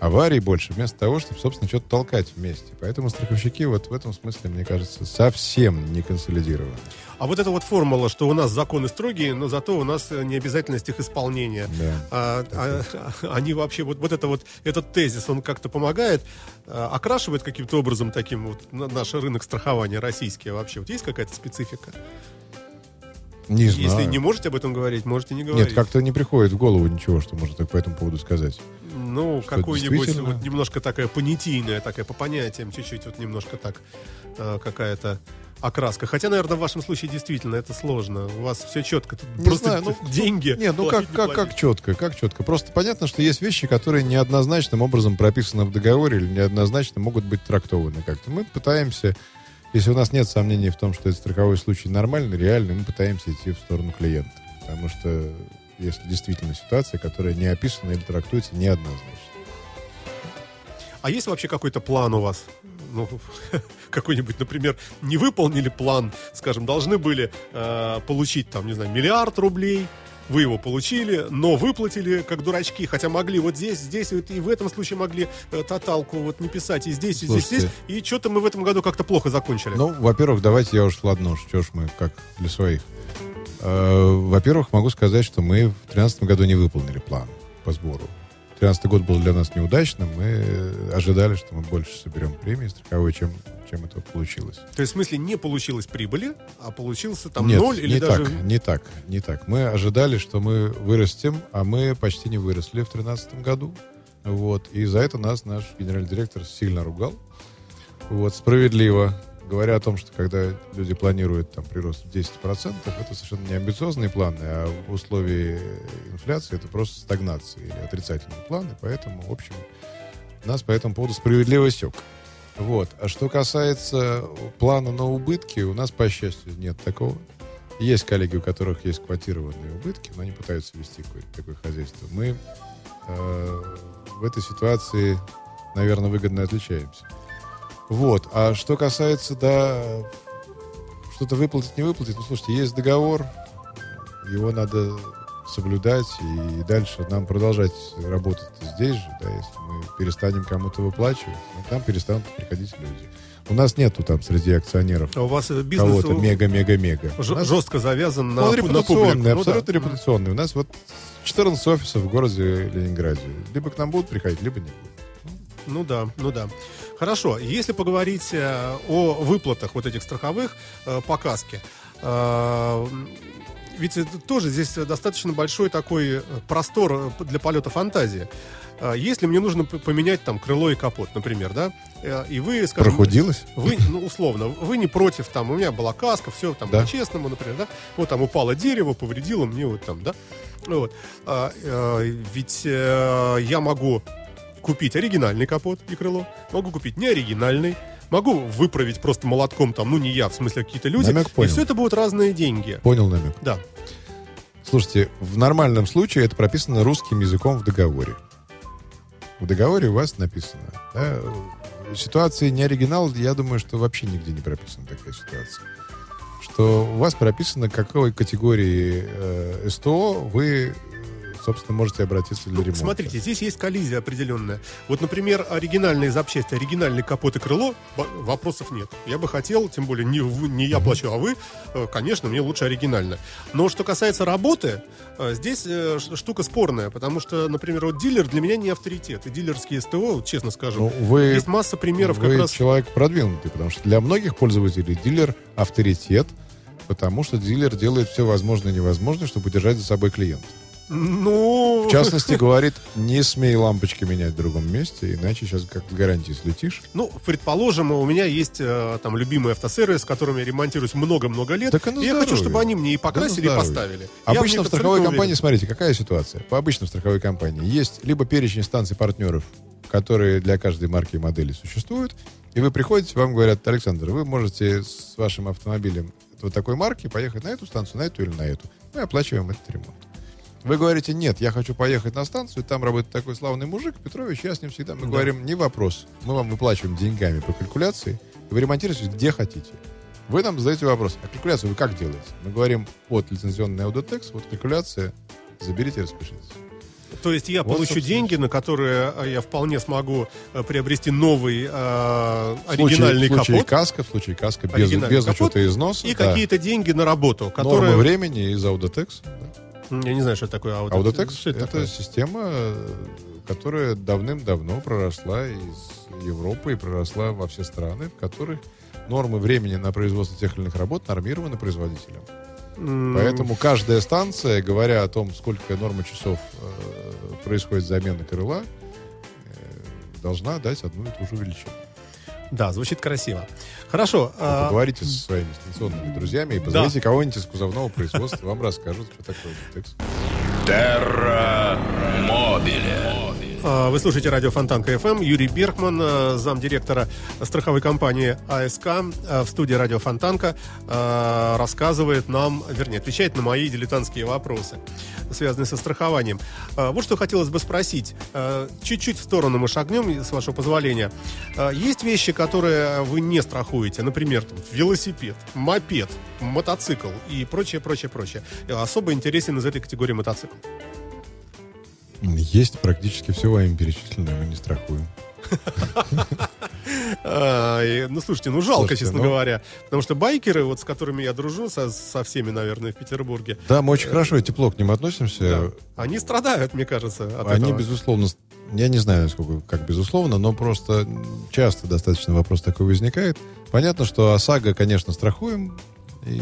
аварий больше, вместо того, чтобы, собственно, что-то толкать вместе. Поэтому страховщики вот в этом смысле, мне кажется, совсем не консолидированы.
А вот эта вот формула, что у нас законы строгие, но зато у нас э, необязательность их исполнения.
Да.
А, а, а, они вообще, вот, вот это вот, этот тезис, он как-то помогает, а, окрашивает каким-то образом таким вот на- наш рынок страхования российский вообще. Вот есть какая-то специфика?
Не
Если
знаю.
не можете об этом говорить, можете не говорить.
Нет, как-то не приходит в голову ничего, что можно так по этому поводу сказать.
Ну,
Что,
какой-нибудь
действительно?
вот немножко такая понятийная, такая по понятиям, чуть-чуть вот немножко так э, какая-то окраска. Хотя, наверное, в вашем случае действительно это сложно. У вас все четко. Тут
Не
просто
знаю, ну,
деньги.
Нет, ну как,
не
как, как четко, как четко. Просто понятно, что есть вещи, которые неоднозначным образом прописаны в договоре или неоднозначно могут быть трактованы как-то. Мы пытаемся, если у нас нет сомнений в том, что этот страховой случай нормальный, реальный, мы пытаемся идти в сторону клиента. Потому что если действительно ситуация, которая не описана или трактуется неоднозначно.
А есть вообще какой-то план у вас? Ну, какой-нибудь, например, не выполнили план, скажем, должны были э, получить, там, не знаю, миллиард рублей, вы его получили, но выплатили как дурачки, хотя могли вот здесь, здесь, вот и в этом случае могли э, тоталку вот не писать, и здесь, и здесь,
Слушайте.
здесь, и что-то мы в этом году как-то плохо закончили.
Ну, во-первых, давайте я уж ладно, что ж мы как для своих. Э, Во-первых, могу сказать, что мы в 2013 году не выполнили план по сбору. 2013 год был для нас неудачным. Мы ожидали, что мы больше соберем премии страховой, чем, чем это получилось.
То есть, в смысле, не получилось прибыли, а получился там
Нет,
ноль или
не
даже...
так, не так, не так. Мы ожидали, что мы вырастем, а мы почти не выросли в 2013 году. Вот. И за это нас наш генеральный директор сильно ругал. Вот, справедливо. Говоря о том, что когда люди планируют там прирост в 10%, это совершенно не амбициозные планы, а в условии инфляции это просто стагнация или отрицательные планы. Поэтому, в общем, нас по этому поводу справедливо сек. Вот. А что касается плана на убытки, у нас, по счастью, нет такого. Есть коллеги, у которых есть квотированные убытки, но они пытаются вести какое-то такое хозяйство. Мы э, в этой ситуации, наверное, выгодно отличаемся. Вот. А что касается, да, что-то выплатить, не выплатить, ну, слушайте, есть договор, его надо соблюдать, и дальше нам продолжать работать здесь же, да, если мы перестанем кому-то выплачивать, ну, к нам перестанут приходить люди. У нас нету там среди акционеров
А у вас э, бизнес
кого-то мега-мега-мега. Нас
жестко завязан на,
он
пу- на
репутационный,
публику. Ну да.
абсолютно репутационный. У нас вот 14 офисов в городе Ленинграде. Либо к нам будут приходить, либо не будут.
Ну да, ну да. Хорошо, если поговорить э, о выплатах вот этих страховых э, по каске, э, ведь это тоже здесь достаточно большой такой простор для полета фантазии. Если мне нужно поменять там крыло и капот, например, да, и вы, скажем,
Прохудилось?
вы, ну, условно, вы не против, там, у меня была каска, все там
Да.
по-честному, например, да, вот там упало дерево, повредило мне вот там, да, вот. А, э, ведь э, я могу купить оригинальный капот и крыло, могу купить неоригинальный, могу выправить просто молотком, там, ну, не я, в смысле, какие-то люди,
Намек
и
понял.
все это будут разные деньги.
Понял намек.
Да.
Слушайте, в нормальном случае это прописано русским языком в договоре. В договоре у вас написано. да, ситуации не оригинал, я думаю, что вообще нигде не прописана такая ситуация. Что у вас прописано, к какой категории э, СТО вы, собственно, можете обратиться для ремонта.
Смотрите, здесь есть коллизия определенная. Вот, например, оригинальные запчасти, оригинальный капот и крыло, вопросов нет. Я бы хотел, тем более не, вы- не я плачу, а вы, э, конечно, мне лучше оригинально. Но что касается работы, э, здесь э, штука спорная, потому что, например, вот дилер для меня не авторитет. И дилерские СТО, вот честно скажу,
Ну, вы,
есть масса примеров
вы
как раз...
человек продвинутый, потому что для многих пользователей дилер авторитет, потому что дилер делает все возможное и невозможное, чтобы удержать за собой клиента.
Ну...
В частности, говорит, не смей лампочки менять в другом месте, иначе сейчас как гарантии слетишь.
Ну, предположим, у меня есть э, там любимый автосервис, с которым я ремонтируюсь много-много лет.
Так и
я хочу, чтобы они мне и покрасили,
Да
и поставили. Я
Обычно
них
в страховой компании,
уверен.
смотрите, какая ситуация. По обычно в страховой компании есть либо перечень станций партнеров, которые для каждой марки и модели существуют, и вы приходите, вам говорят, Александр, вы можете с вашим автомобилем вот такой марки поехать на эту станцию, на эту или на эту. Мы оплачиваем этот ремонт. Вы говорите, нет, я хочу поехать на станцию, там работает такой славный мужик, Петрович, я с ним всегда. Мы
Да.
говорим, не вопрос. Мы вам выплачиваем деньгами по калькуляции, и вы ремонтируетесь где хотите. Вы нам задаете вопрос, а калькуляцию вы как делаете? Мы говорим, вот лицензионный Audiotex, вот калькуляция, заберите, распишитесь.
То есть я
Вот,
получу
собственно,
деньги, на которые э, я вполне смогу э, приобрести новый э,
В
оригинальный
случае, в случае
капот
каска, в случае каска без, без
капот
учета износа.
и
да.
какие-то деньги на работу,
Нормы
которые...
времени из Audiotex. да.
Я не знаю, что это такое. Audiotex Что это
это,
такое?
система, которая давным-давно проросла из Европы и проросла во все страны, в которых нормы времени на производство тех или иных работ нормированы производителем. Поэтому каждая станция, говоря о том, сколько норма часов э, происходит замена крыла, э, должна дать одну и ту же величину.
Да, звучит красиво. Хорошо. а,
Поговорите со своими станционными друзьями и позовите кого-нибудь из кузовного производства, вам расскажут, что такое.
Terra Mobile.
А, Вы слушаете радио Фонтанка FM. Юрий Берхман, э, замдиректора страховой компании АСК э, в студии радио Фонтанка рассказывает нам, вернее, отвечает на мои дилетантские вопросы, связанные со страхованием. Вот что хотелось бы спросить. Чуть-чуть в сторону мы шагнем, с вашего позволения. Есть вещи, которые вы не страхуете, например, велосипед, мопед, мотоцикл и прочее, прочее, прочее. Особо интересен из этой категории мотоцикл.
Есть практически все вами перечисленное, мы не страхуем.
Ну, слушайте, ну жалко,
Слушайте,
честно
ну-
говоря. Потому что байкеры, вот с которыми я дружу, со, со всеми, наверное, в Петербурге,
Да, мы очень хорошо и тепло к ним относимся.
да, они страдают, мне кажется, от
Они,
этого.
безусловно, я не знаю, насколько, как безусловно, но просто часто достаточно вопрос такой возникает. Понятно, что ОСАГО, конечно, страхуем и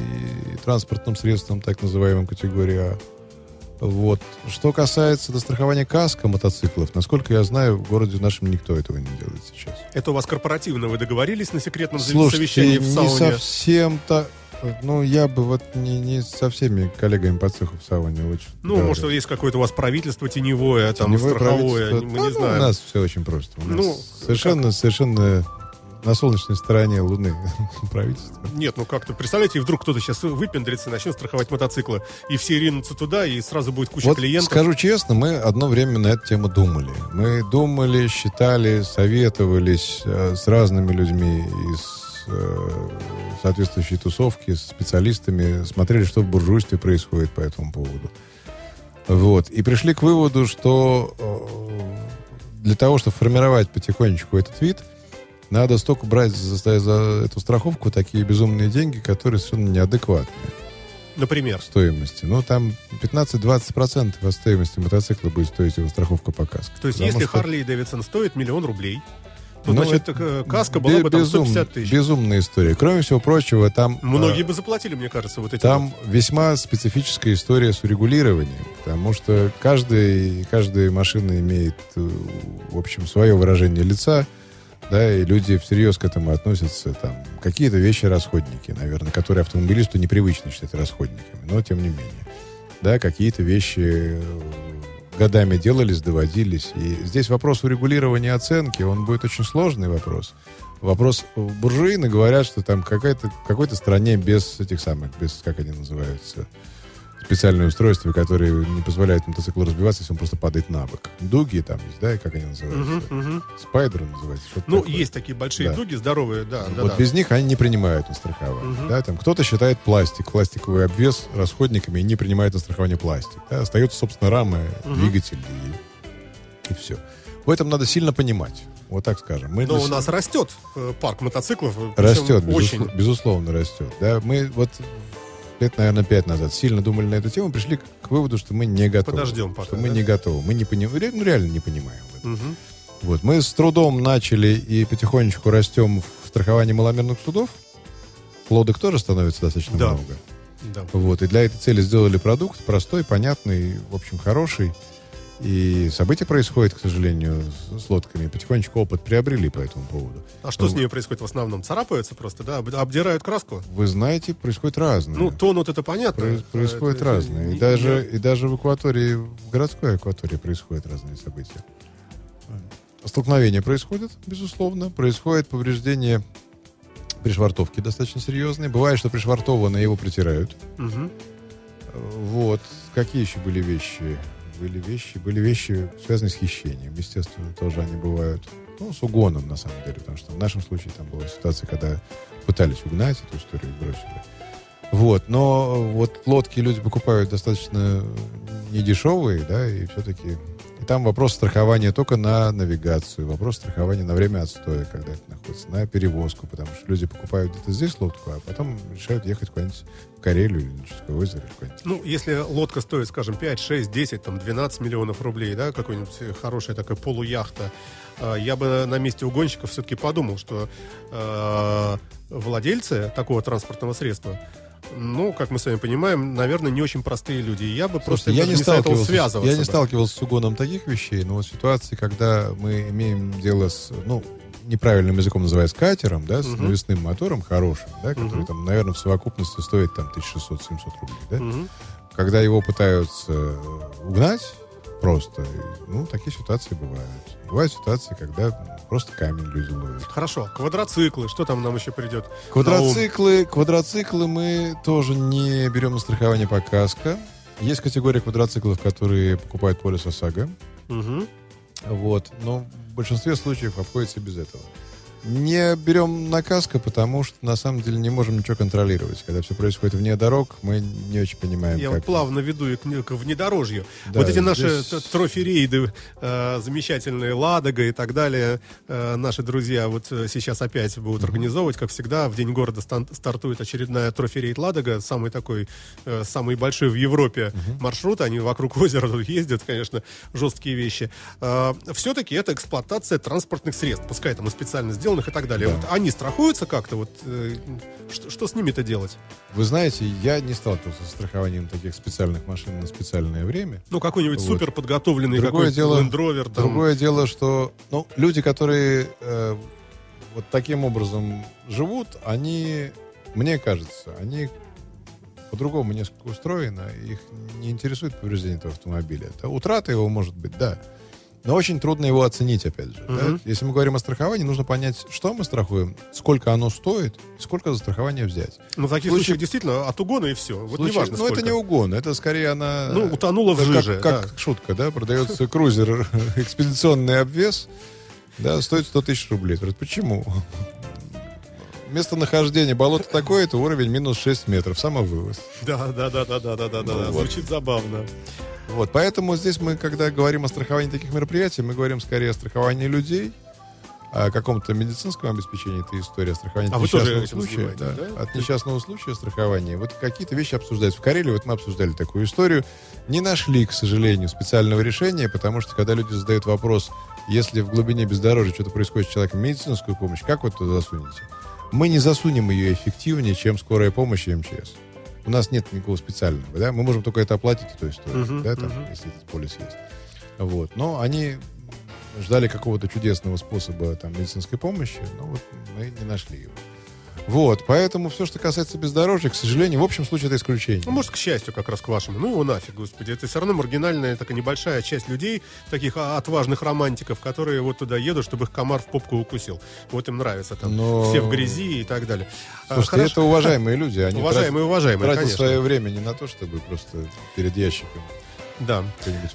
транспортным средством, так называемым категории А. Вот. Что касается дострахования каска мотоциклов, насколько я знаю, в городе нашем никто этого не делает сейчас.
Это у вас корпоративно, вы договорились на секретном
Слушайте,
совещании в
не
сауне?
совсем то Ну, я бы вот не, не со всеми коллегами по цеху в сауне лучше.
Ну,
говорю.
может, есть какое-то у вас правительство теневое, там,
Теневое
страховое,
правительство.
мы
Да,
не
ну,
знаем.
У нас все очень просто. У нас
Ну,
совершенно, совершенно на солнечной стороне Луны правительство.
Нет, ну как-то, представляете, вдруг кто-то сейчас выпендрится и начнет страховать мотоциклы, и все ринутся туда, и сразу будет куча
Вот
клиентов.
скажу честно, мы одно время на эту тему думали. Мы думали, считали, советовались э, с разными людьми из э, соответствующей тусовки, с специалистами, смотрели, что в буржуйстве происходит по этому поводу. Вот. И пришли к выводу, что э, для того, чтобы формировать потихонечку этот вид, надо столько брать за, за эту страховку такие безумные деньги, которые совершенно неадекватные
Например.
стоимости. Ну, там 15-20% от стоимости мотоцикла будет стоить его страховка по каске.
То есть,
Потому
если
что-
Харли Дэвидсон стоит миллион рублей, то,
Ну,
значит,
это
э, каска была бы там
безум-
150 тысяч.
Безумная история. Кроме всего прочего, там...
Многие
э,
бы заплатили, мне кажется, вот эти
Там
вот.
весьма специфическая история с урегулированием, потому что каждый, каждая машина имеет, э, в общем, свое выражение лица, да, и люди всерьез к этому относятся. Там какие-то вещи расходники, наверное, которые автомобилисту непривычно считать расходниками, но тем не менее. Да, какие-то вещи э, годами делались, доводились. И здесь вопрос урегулирования оценки, он будет очень сложный вопрос. Вопрос э, буржуины говорят, что там какая-то, какой-то стране без этих самых, без, как они называются, специальные устройства, которые не позволяют мотоциклу разбиваться, если он просто падает на бок. Дуги там есть, да, как они называются?
Мгм, мгм.
Спайдер называется.
Ну,
такое.
есть такие большие
Да.
дуги, здоровые, да, да,
вот
да.
без них они не принимают на страхование.
Мгм.
Да, там кто-то считает пластик, пластиковый обвес расходниками и не принимает на страхование пластик. Да, остается, собственно, рамы,
Мгм.
двигатель и, и все. В этом надо сильно понимать. Вот так скажем. Мы
Но
для
у нас растет э, парк мотоциклов.
Растет,
Очень.
безусловно, безусловно растет. Да, мы вот лет, наверное, пять назад сильно думали на эту тему, пришли к выводу, что мы не готовы.
Подождем пока,
Что мы
да?
не готовы. Мы не понимаем, ну реально не понимаем.
Мгм.
Вот. Мы с трудом начали и потихонечку растем в страховании маломерных судов. Лодок тоже становится достаточно
Да.
много.
Да.
Вот, и для этой цели сделали продукт простой, понятный, в общем, хороший. И события происходят, к сожалению, с, лодками. Потихонечку опыт приобрели по этому поводу.
А что с
Ну,
ними происходит в основном? Царапаются просто, да? Об- Обдирают краску?
Вы знаете, происходит разное.
Ну, тонут это понятно.
Проис- происходит
Это-
разное.
не-
И даже,
не-
и даже в акватории, в городской акватории происходят разные события. Столкновения происходят, безусловно. Происходит повреждение пришвартовки достаточно серьезные. Бывает, что пришвартованное его притирают.
Мгм.
Вот. Какие еще были вещи? Были вещи, были вещи, связанные с хищением. Естественно, тоже они бывают. Ну, с угоном, на самом деле. Потому что в нашем случае там была ситуация, когда пытались угнать эту историю и бросили. Вот. Но вот лодки люди покупают достаточно недешевые, да, и все-таки... И там вопрос страхования только на навигацию, вопрос страхования на время отстоя, когда это находится, на перевозку, потому что люди покупают где-то здесь лодку, а потом решают ехать куда-нибудь Карелию или на Чудское озеро.
Ну, если лодка стоит, скажем, 5, 6, 10, там, 12 миллионов рублей, да, какой-нибудь э, хорошая такая полуяхта, э, я бы на месте угонщиков все-таки подумал, что э, владельцы такого транспортного средства, ну, как мы с вами понимаем, наверное, не очень простые люди. Я бы просто
Слушайте, я
даже
не,
не
сталкивался,
связываться.
я не
бы.
сталкивался с угоном таких вещей, но вот ситуации, когда мы имеем дело с, ну, неправильным языком называется катером, да, с
Мгм.
навесным мотором хорошим, да, который
Мгм.
там, наверное, в совокупности стоит там 1600-700 рублей, да,
Мгм.
когда его пытаются угнать просто, ну, такие ситуации бывают. Бывают ситуации, когда просто камень люди ловят.
Хорошо, квадроциклы, что там нам еще придет?
Квадроциклы, квадроциклы мы тоже не берем на страхование по каско. Есть категория квадроциклов, которые покупают полис ОСАГО.
Мгм.
Вот. Но в большинстве случаев обходится без этого. Не берем на каско, потому что на самом деле не можем ничего контролировать. Когда все происходит вне дорог, мы не очень понимаем,
Я
как...
вот плавно веду и к, к внедорожью.
Да,
вот эти наши
здесь-
т- трофи-рейды, э, замечательные, Ладога и так далее, э, наши друзья вот э, сейчас опять будут организовывать, как всегда, в День города стан- стартует очередная трофи-рейд Ладога, самый такой, э, самый большой в Европе маршрут, они вокруг озера ездят, конечно, жесткие вещи. все-таки это эксплуатация транспортных средств, пускай там и специально сделанных и так далее.
Да.
Вот они страхуются как-то, вот э, что, что с ними-то делать?
Вы знаете, я не сталкивался с страхованием таких специальных машин на специальное время.
Ну, какой-нибудь
Вот.
супер подготовленный
Другое
какой-то
дело-
Land Rover, там,
Другое дело, что ну, люди, которые э, вот таким образом живут, они, мне кажется, они по-другому несколько устроены, их не интересует повреждение этого автомобиля. Да, утрата его может быть, да. Но очень трудно его оценить, опять же. да.
Мгм.
Если мы говорим о страховании, нужно понять, что мы страхуем, сколько оно стоит, сколько за страхование взять.
Ну, в таких
Случай-
случаях действительно от угона и все. Вот
Случай-
неважно,
ну, это не угон, это скорее она...
Ну, утонула в
это
жиже,
Как, как
да.
шутка, да, продается крузер, экспедиционный обвес, да, стоит 100 тысяч рублей. Почему? Местонахождение болото такое-то, уровень минус 6 метров, самовывоз.
Да, да, да, да, да, да, да, да.
Ну.
Звучит забавно.
Вот, поэтому здесь мы, когда говорим о страховании таких мероприятий, мы говорим скорее о страховании людей, о каком-то медицинском обеспечении этой истории, о страховании
А
от несчастного случая. да,
да?
От несчастного случая страхования. Вот какие-то вещи обсуждаются. В Карелии вот мы обсуждали такую историю. Не нашли, к сожалению, специального решения, потому что когда люди задают вопрос, если в глубине бездорожья что-то происходит с человеком, медицинскую помощь, как вы туда засунете? Мы не засунем ее эффективнее, чем скорая помощь и МЧС. У нас нет никакого специального, да? Мы можем только это оплатить, эту историю,
Мгм,
да, там,
мгм.
если этот полис есть. Вот. Но они ждали какого-то чудесного способа там, медицинской помощи, но вот мы не нашли его. Вот, поэтому все, что касается бездорожья, к сожалению, в общем случае это исключение.
Ну, может, к счастью, как раз к вашему. Ну, его нафиг, господи. Это все равно маргинальная такая небольшая часть людей, таких отважных романтиков, которые вот туда едут, чтобы их комар в попку укусил. Вот им нравится там.
Но-
Все в грязи и так далее. А,
Слушайте,
хорошо.
это уважаемые люди, они
Уважаемые, уважаемые,
тратят,
конечно.
свое время не на то, чтобы просто перед ящиком
Да.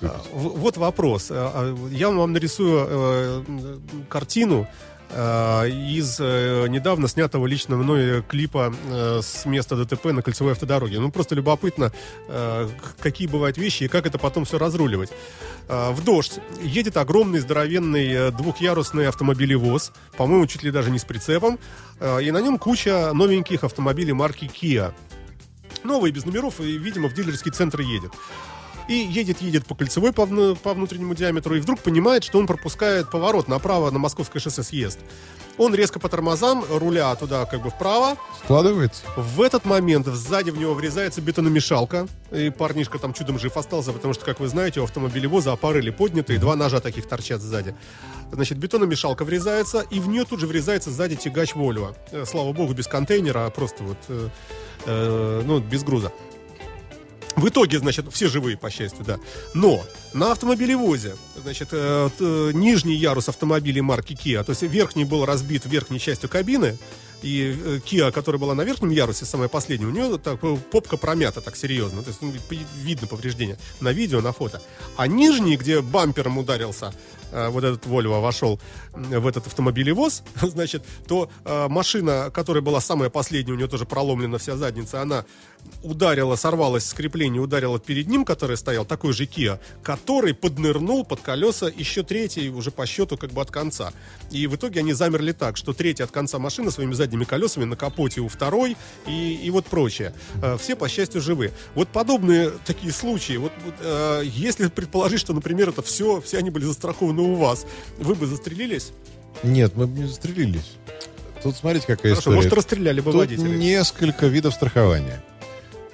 А, Вот вопрос. А, Я вам нарисую э, картину из э, недавно снятого лично мной клипа э, с места ДТП на кольцевой автодороге. Ну, просто любопытно, э, какие бывают вещи и как это потом все разруливать. Э, В дождь едет огромный здоровенный э, двухъярусный автомобилевоз, по-моему, чуть ли даже не с прицепом, э, и на нем куча новеньких автомобилей марки Kia. Новый, без номеров, и, видимо, в дилерский центр едет. И едет-едет по кольцевой по, вну- по внутреннему диаметру, и вдруг понимает, что он пропускает поворот направо на Московское шоссе съезд. Он резко по тормозам, руля туда как бы вправо,
Складывается?
в этот момент сзади в него врезается бетономешалка, и парнишка там чудом жив остался, потому что, как вы знаете, у автомобилевоза опарыли подняты, и два ножа таких торчат сзади. Значит, бетономешалка врезается, и в нее тут же врезается сзади тягач Вольво. Э, Слава богу, без контейнера, а просто вот, э, э, ну, без груза. В итоге, значит, все живые, по счастью, да. Но на автомобилевозе, значит, э, нижний ярус автомобилей марки Kia, то есть верхний был разбит верхней частью кабины, и э, Kia, которая была на верхнем ярусе, самая последняя, у нее так, э, попка промята так серьезно. То есть ну, видно повреждения на видео, на фото. А нижний, где бампером ударился, вот этот Volvo вошел в этот автомобилевоз, значит, то э, машина, которая была самая последняя, у нее тоже проломлена вся задница, она ударила, сорвалась с крепления, ударила перед ним, который стоял, такой же Kia, который поднырнул под колеса еще третий уже по счету как бы от конца. И в итоге они замерли так, что третий от конца машины своими задними колесами на капоте у второй и, и вот прочее. Э, Все, по счастью, живы. Вот подобные такие случаи, вот, вот, э, если предположить, что, например, это все, все они были застрахованы у вас, вы бы застрелились?
Нет, мы бы не застрелились. Тут смотрите, какая
Хорошо,
история.
может, расстреляли бы
Тут
водителей.
несколько видов страхования.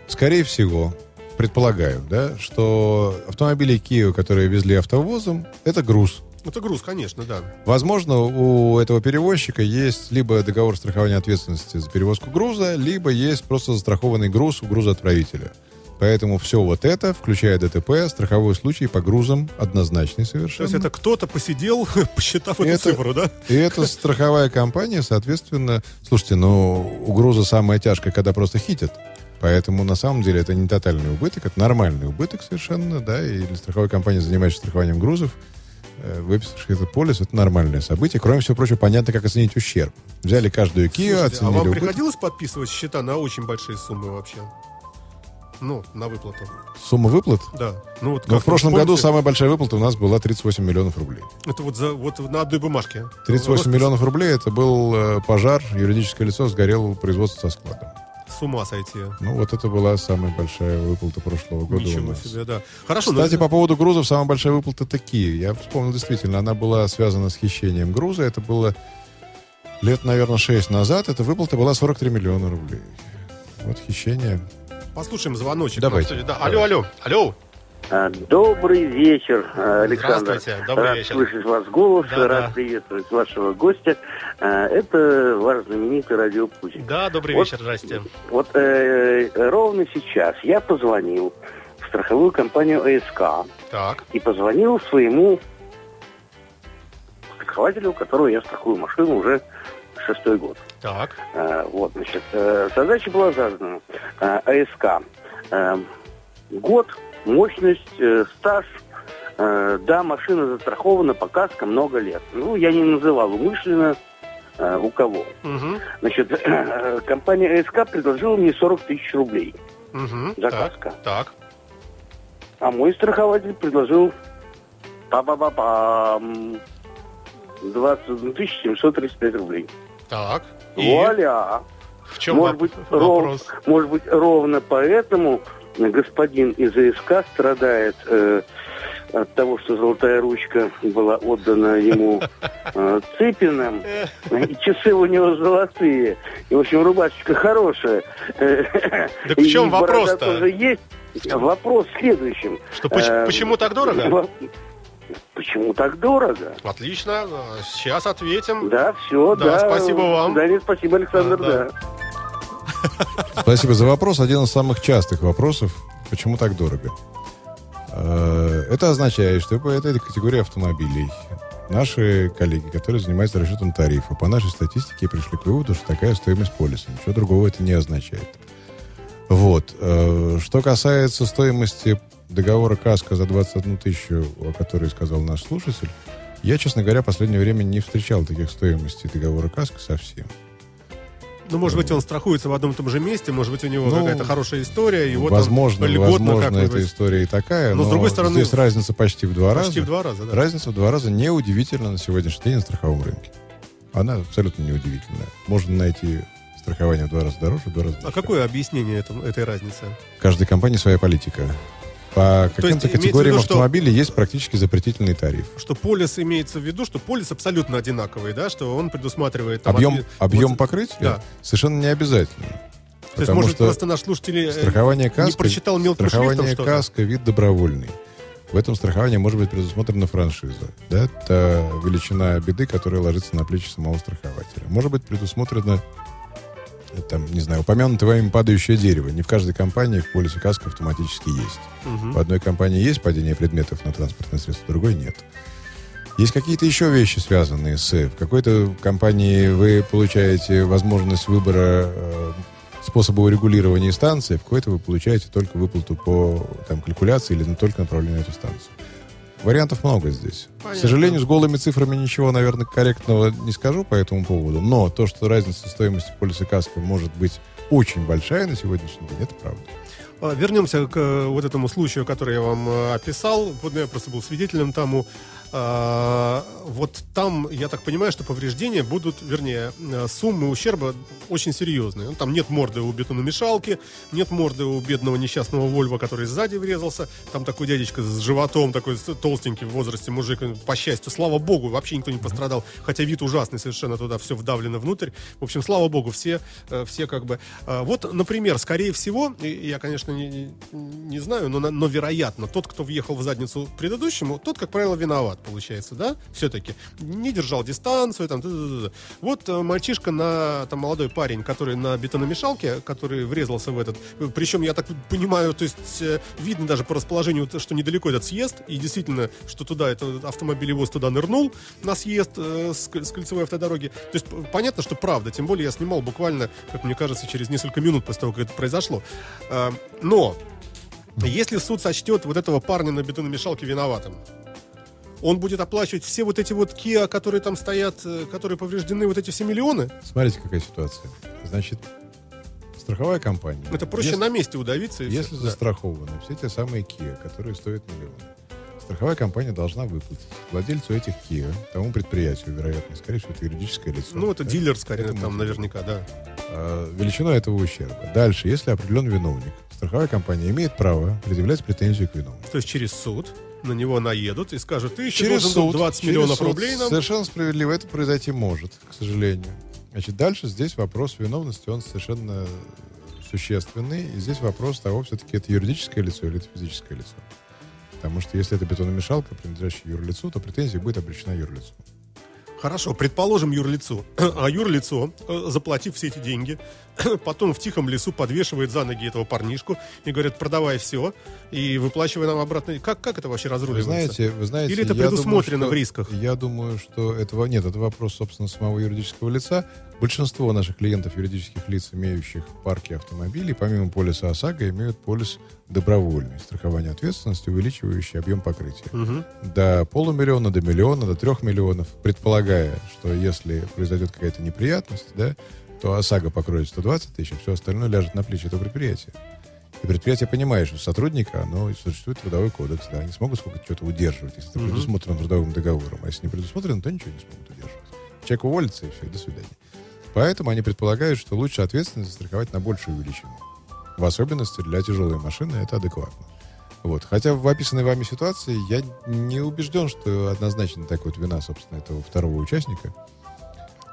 Скорее всего, предполагаю, да, что автомобили Kia, которые везли автовозом, это груз.
Это груз, конечно, да.
Возможно, у этого перевозчика есть либо договор страхования ответственности за перевозку груза, либо есть просто застрахованный груз у грузоотправителя. Поэтому все вот это, включая ДТП, страховой случай по грузам однозначный
То
совершенно.
есть это кто-то посидел, посчитав эту
Это-
цифру, да?
И эта страховая компания, соответственно... Слушайте, ну, у груза самое тяжкое, когда просто хитят. Поэтому, на самом деле, это не тотальный убыток, это нормальный убыток совершенно, да, и для страховой компании, занимающейся страхованием грузов, э, выписавших этот полис, это нормальное событие. Кроме всего прочего, понятно, как оценить ущерб. Взяли каждую Kia,
Слушайте, а
оценили
вам
убыток.
приходилось подписывать счета на очень большие суммы вообще? Ну, на выплату.
Сумма выплат?
Да. Ну, вот как
в прошлом
вы
году
помните,
самая большая выплата у нас была 38 миллионов рублей.
Это вот, за, вот на одной бумажке.
38
Роспись.
миллионов рублей это был э, пожар, юридическое лицо сгорело производство со складом.
С ума сойти.
Ну, вот это была самая большая выплата прошлого года у
Ничего
нас.
себе, да. Хорошо, ну,
Кстати, по поводу грузов, самая большая выплата такие. Я вспомнил, действительно, она была связана с хищением груза. Это было лет, наверное, 6 назад. Эта выплата была 43 миллиона рублей. Вот хищение.
Послушаем звоночек.
Давайте.
Да. Алло, алло, алло.
А, Добрый вечер, а, Александр.
Здравствуйте, добрый
рад
вечер.
слышать вас голос,
Да,
рад
да.
приветствовать вашего гостя. А, Это ваш знаменитый радиопутик.
Да, добрый
Вот.
вечер, здрасте.
Вот э, ровно сейчас я позвонил в страховую компанию АСК
Так,
и позвонил своему страхователю, у которого я страхую машину уже шестой год.
так.
А, Вот, значит, э, задача была задана. А, АСК. Э, Год, мощность, э, стаж. Э, Да, машина застрахована по каско много лет. Ну, я не называл умышленно э, у кого.
Угу,
Значит, компания АСК предложила мне 40 тысяч рублей
угу.
за
так,
каско.
так.
А мой страхователь предложил па-па-па-пам 21 тысяч 735 рублей.
Так. И
Вуаля!
в чем
может быть,
вопрос?
ров- может быть, ровно поэтому господин из АСК страдает э, от того, что золотая ручка была отдана ему э, Цыпиным, и часы у него золотые, и, в общем, рубашечка хорошая.
Так в чем вопрос-то?
тоже есть. Вопрос в следующем.
Что, поч-
Э,
почему так дорого?
Почему так дорого?
Отлично, сейчас ответим.
Да, все,
Да,
да.
спасибо вам.
Да, нет, спасибо, Александр,
Да, да.
да.
Спасибо за вопрос. Один из самых частых вопросов. Почему так дорого? Э, Это означает, что по этой категории автомобилей наши коллеги, которые занимаются расчетом тарифа, по нашей статистике пришли к выводу, что такая стоимость полиса. Ничего другого это не означает. Вот. Э, Что касается стоимости договора КАСКО за 21 тысячу, о которой сказал наш слушатель, я, честно говоря, в последнее время не встречал таких стоимостей договора КАСКО совсем.
Ну, может быть, он страхуется в одном и том же месте, может быть, у него
Ну,
какая-то хорошая история, и вот
возможно,
он льготно
возможно, эта история и такая,
Но,
но,
с другой стороны,
здесь разница почти в два
Почти
раза.
в два раза, да.
Разница в два раза неудивительна на сегодняшний день на страховом рынке. Она абсолютно неудивительная. Можно найти страхование в два раза дороже, в два раза
А
дешевле.
какое объяснение этому- этой разницы?
Каждой компании своя политика. По каким-то категориям
виду, что-
автомобилей есть практически запретительный тариф.
Что полис имеется в виду, что полис абсолютно одинаковый, да, что он предусматривает... там,
Объем,
отве-
объем
вот-
покрытия
Да.
совершенно не обязательно.
То есть, может,
что
просто наш слушатель э,
страхование каска,
не прочитал мелким шрифтом
страхование
что-то?
каска вид добровольный. В этом страховании может быть предусмотрена франшиза. Да? Это величина беды, которая ложится на плечи самого страхователя. Может быть предусмотрено э, там, не знаю, упомянутое вами падающее дерево. Не в каждой компании в полисе каска автоматически есть.
Мгм.
В одной компании есть падение предметов на транспортное средство, в другой нет. Есть какие-то еще вещи, связанные с... В какой-то компании вы получаете возможность выбора э, способа урегулирования станции, в какой-то вы получаете только выплату по там, калькуляции или на- только направление на эту станцию. Вариантов много здесь.
Понятно.
К сожалению, с голыми цифрами ничего, наверное, корректного не скажу по этому поводу, но то, что разница стоимости полиса каска может быть очень большая на сегодняшний день, это правда.
А, Вернемся к э, вот этому случаю, который я вам э, описал. Вот я просто был свидетелем тому. А, Вот там, я так понимаю, что повреждения будут, вернее, э, суммы ущерба очень серьезные. Ну, Там нет морды у бетономешалки, нет морды у бедного несчастного Вольва, который сзади врезался. Там такой дядечка с животом, такой толстенький в возрасте мужик. По счастью, слава богу, вообще никто не пострадал. Хотя вид ужасный совершенно, туда все вдавлено внутрь. В общем, слава богу, все, э, все как бы... э, Вот, например, скорее всего, я, конечно, не, не- знаю, но, но вероятно, тот, кто въехал в задницу предыдущему, тот, как правило, виноват, получается, да? Все-таки. Не держал дистанцию, там, т-т-т-т. Вот э, мальчишка на, там, молодой парень, который на бетономешалке, который врезался в этот, э, причем, я так понимаю, то есть, э, видно даже по расположению, т- что недалеко этот съезд, и действительно, что туда, этот автомобилевоз туда нырнул на съезд э, с, с кольцевой автодороги. То есть, понятно, что правда, тем более я снимал буквально, как мне кажется, через несколько минут после того, как это произошло. Э, Но если суд сочтет вот этого парня на бетономешалке виноватым, он будет оплачивать все вот эти вот Kia, которые там стоят, э, которые повреждены, вот эти все миллионы.
Смотрите, какая ситуация. Значит, страховая компания...
Это проще
если-
на месте удавиться. и
Если.
Да.
застрахованы все те самые Kia, которые стоят миллионы, страховая компания должна выплатить владельцу этих Kia, тому предприятию, вероятно, скорее всего, это юридическое лицо.
Ну, это
да,
дилер, скорее,
этому
там
дилеру,
наверняка, да.
а, величину этого ущерба. Дальше, если определен виновник, страховая компания имеет право предъявлять претензию к виновнику.
То есть через суд на него наедут и скажут, ты еще
Через
должен
суд,
20
через
миллионов
суд.
рублей нам.
Совершенно справедливо это произойти может, к сожалению. Значит, дальше здесь вопрос виновности, он совершенно существенный. И здесь вопрос того, все-таки это юридическое лицо или это физическое лицо. Потому что если это бетономешалка, принадлежащая юрлицу, то претензия будет обречена юрлицу.
Хорошо, предположим юрлицо. А юрлицо, э, заплатив все эти деньги, потом в тихом лесу подвешивает за ноги этого парнишку и говорит, продавай все и выплачивай нам обратно. Как, как это вообще
Вы
разруливается?
знаете, вы знаете,
Или это предусмотрено
думаю,
в рисках?
Я думаю, что этого нет. Это вопрос, собственно, самого юридического лица. Большинство наших клиентов юридических лиц, имеющих парки автомобилей, помимо полиса ОСАГО, имеют полис добровольный, страхование ответственности, увеличивающий объем покрытия.
Мгм.
До полумиллиона, до миллиона, до трех миллионов, предполагая, что если произойдет какая-то неприятность, да, то ОСАГО покроет 120 тысяч, а все остальное ляжет на плечи этого предприятия. И предприятие понимает, что сотрудника, оно существует трудовой кодекс, да, они смогут сколько что-то удерживать, если это
Мгм.
предусмотрено трудовым договором, а если не предусмотрено, то ничего не смогут удерживать. Человек уволится, и все, до свидания. Поэтому они предполагают, что лучше ответственность застраховать на большую величину. В особенности для тяжелой машины это адекватно. Вот. Хотя в описанной вами ситуации я не убежден, что однозначно так вот вина, собственно, этого второго участника.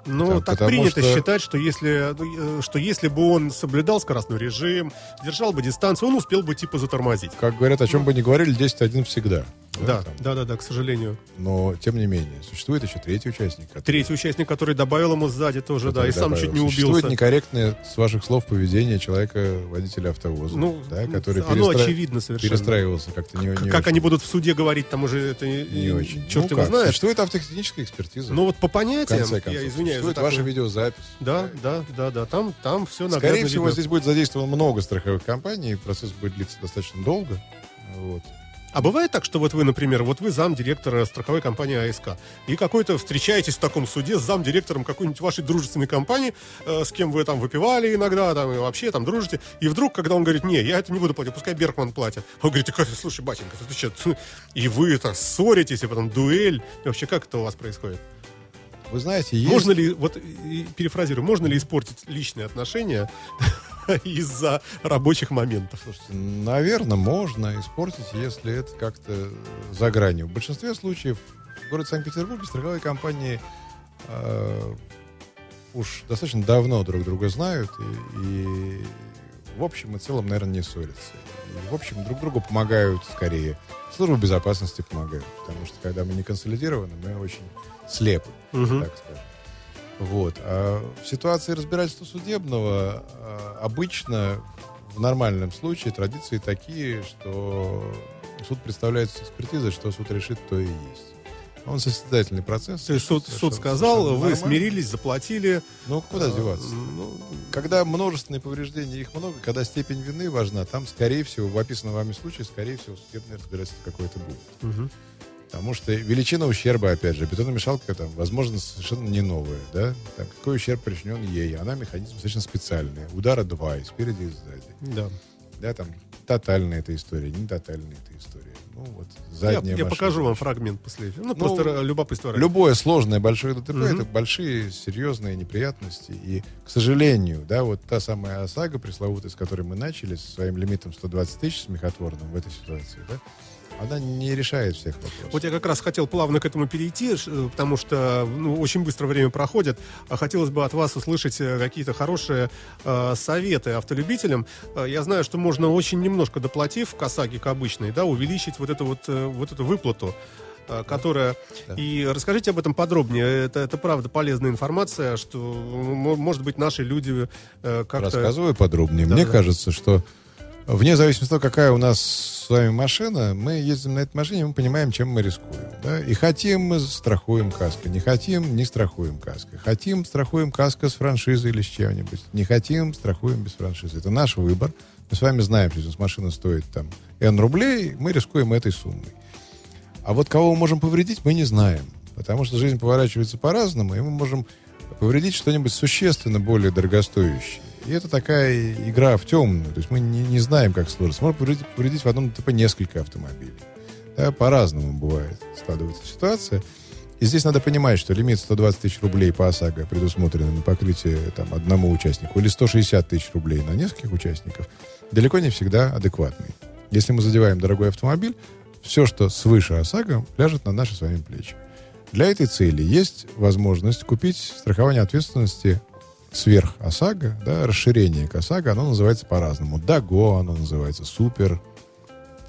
Ну, так принято
что-
считать, что если, ну, э, что если бы он соблюдал скоростной режим, держал бы дистанцию, он успел бы типа затормозить.
Как говорят, о чем бы ни говорили, 10-1 всегда.
Да,
там.
да, да, да, к сожалению.
Но, тем не менее, существует еще третий участник. который-
Третий участник, который добавил ему сзади тоже, да,
который
и сам
добавил.
чуть не
Существует
убился.
некорректное, с ваших слов, поведение человека, водителя автовоза,
Ну,
да, который
оно
перестра-
очевидно совершенно.
перестраивался как-то не, не
как
очень.
они будут в суде говорить, там уже это
Не
не
очень.
черт
Ну
его
как,
знает.
Существует автотехническая экспертиза.
Ну вот по
в
понятиям,
конце концов.
я извиняюсь
Существует
такое-
ваша видеозапись.
Да, да, да, да, там, там все наглядно
Скорее всего,
видно.
здесь будет задействовано много страховых компаний, и процесс будет длиться достаточно долго. Вот.
А бывает так, что вот вы, например, вот вы замдиректора страховой компании АСК, и какой-то встречаетесь в таком суде с замдиректором какой-нибудь вашей дружественной компании, э, с кем вы там выпивали иногда, там, и вообще там дружите, и вдруг, когда он говорит, не, я это не буду платить, пускай Беркман платит. Он говорит, «Какая- слушай, батенька, ты что, и вы так ссоритесь, и потом дуэль, и вообще как это у вас происходит?
Вы знаете, есть...
Можно ли, вот перефразирую, можно ли испортить личные отношения из-за рабочих моментов.
Слушайте, наверное, можно испортить, если это как-то за гранью. В большинстве случаев в городе Санкт-Петербурге страховые компании э, уж достаточно давно друг друга знают и, и в общем и целом, наверное, не ссорятся. И, в общем, друг другу помогают скорее. Служба безопасности помогает, потому что когда мы не консолидированы, мы очень слепы,
Мгм.
так скажем. Вот. А в ситуации разбирательства судебного а, обычно в нормальном случае традиции такие, что суд представляется с экспертизой, что суд решит, то и есть. Он состязательный процесс.
То есть суд, суд сказал, вы
нормально.
смирились, заплатили.
Ну, куда
А,
деваться?
ну,
Когда множественные повреждения, их много, когда степень вины важна, там, скорее всего, в описанном вами случае, скорее всего, судебное разбирательство какое-то будет.
мгм.
Потому что величина ущерба, опять же, бетономешалка там, возможно, совершенно не новая, да? Там, какой ущерб причинен ей? Она механизм достаточно специальный. Удара два, и спереди, и сзади.
Да.
Да, там, тотальная эта история, не тотальная эта история. Ну, вот,
Я,
задняя
я
машина.
покажу вам фрагмент после. Ну, просто ра- любопытство ради.
Любое сложное большое ДТП
Мгм.
это большие серьезные неприятности. И, к сожалению, да, вот та самая ОСАГО пресловутая, с которой мы начали, со своим лимитом 120 тысяч смехотворным в этой ситуации, да, она не решает всех вопросов.
Вот я как раз хотел плавно к этому перейти, э, потому что ну, очень быстро время проходит. А хотелось бы от вас услышать э, какие-то хорошие э, советы автолюбителям. Э, я знаю, что можно очень немножко доплатив к ОСАГе, к обычной, да, увеличить вот эту вот, вот эту выплату которая...
Да.
И расскажите об этом подробнее. Это, это правда полезная информация, что, может быть, наши люди как-то...
Рассказываю подробнее.
Да,
Мне
да.
кажется, что вне зависимости от того, какая у нас с вами машина, мы ездим на этой машине, мы понимаем, чем мы рискуем. Да? И хотим мы страхуем каско, не хотим, не страхуем каско. Хотим, страхуем каско с франшизой или с чем-нибудь. Не хотим, страхуем без франшизы. Это наш выбор. Мы с вами знаем, что если машина стоит там N рублей, мы рискуем этой суммой. А вот кого мы можем повредить, мы не знаем. Потому что жизнь поворачивается по-разному, и мы можем повредить что-нибудь существенно более дорогостоящее. И это такая игра в темную. То есть мы не, не знаем, как сложится. Можно повредить, повредить в одном ДТП несколько автомобилей. Да, по-разному бывает складывается ситуация. И здесь надо понимать, что лимит 120 тысяч рублей по ОСАГО предусмотренный на покрытие там, одному участнику или 160 тысяч рублей на нескольких участников далеко не всегда адекватный. Если мы задеваем дорогой автомобиль, все, что свыше ОСАГО, ляжет на наши с вами плечи. Для этой цели есть возможность купить страхование ответственности сверх ОСАГО, да, расширение к ОСАГО, оно называется по-разному. ДАГО, оно называется Супер,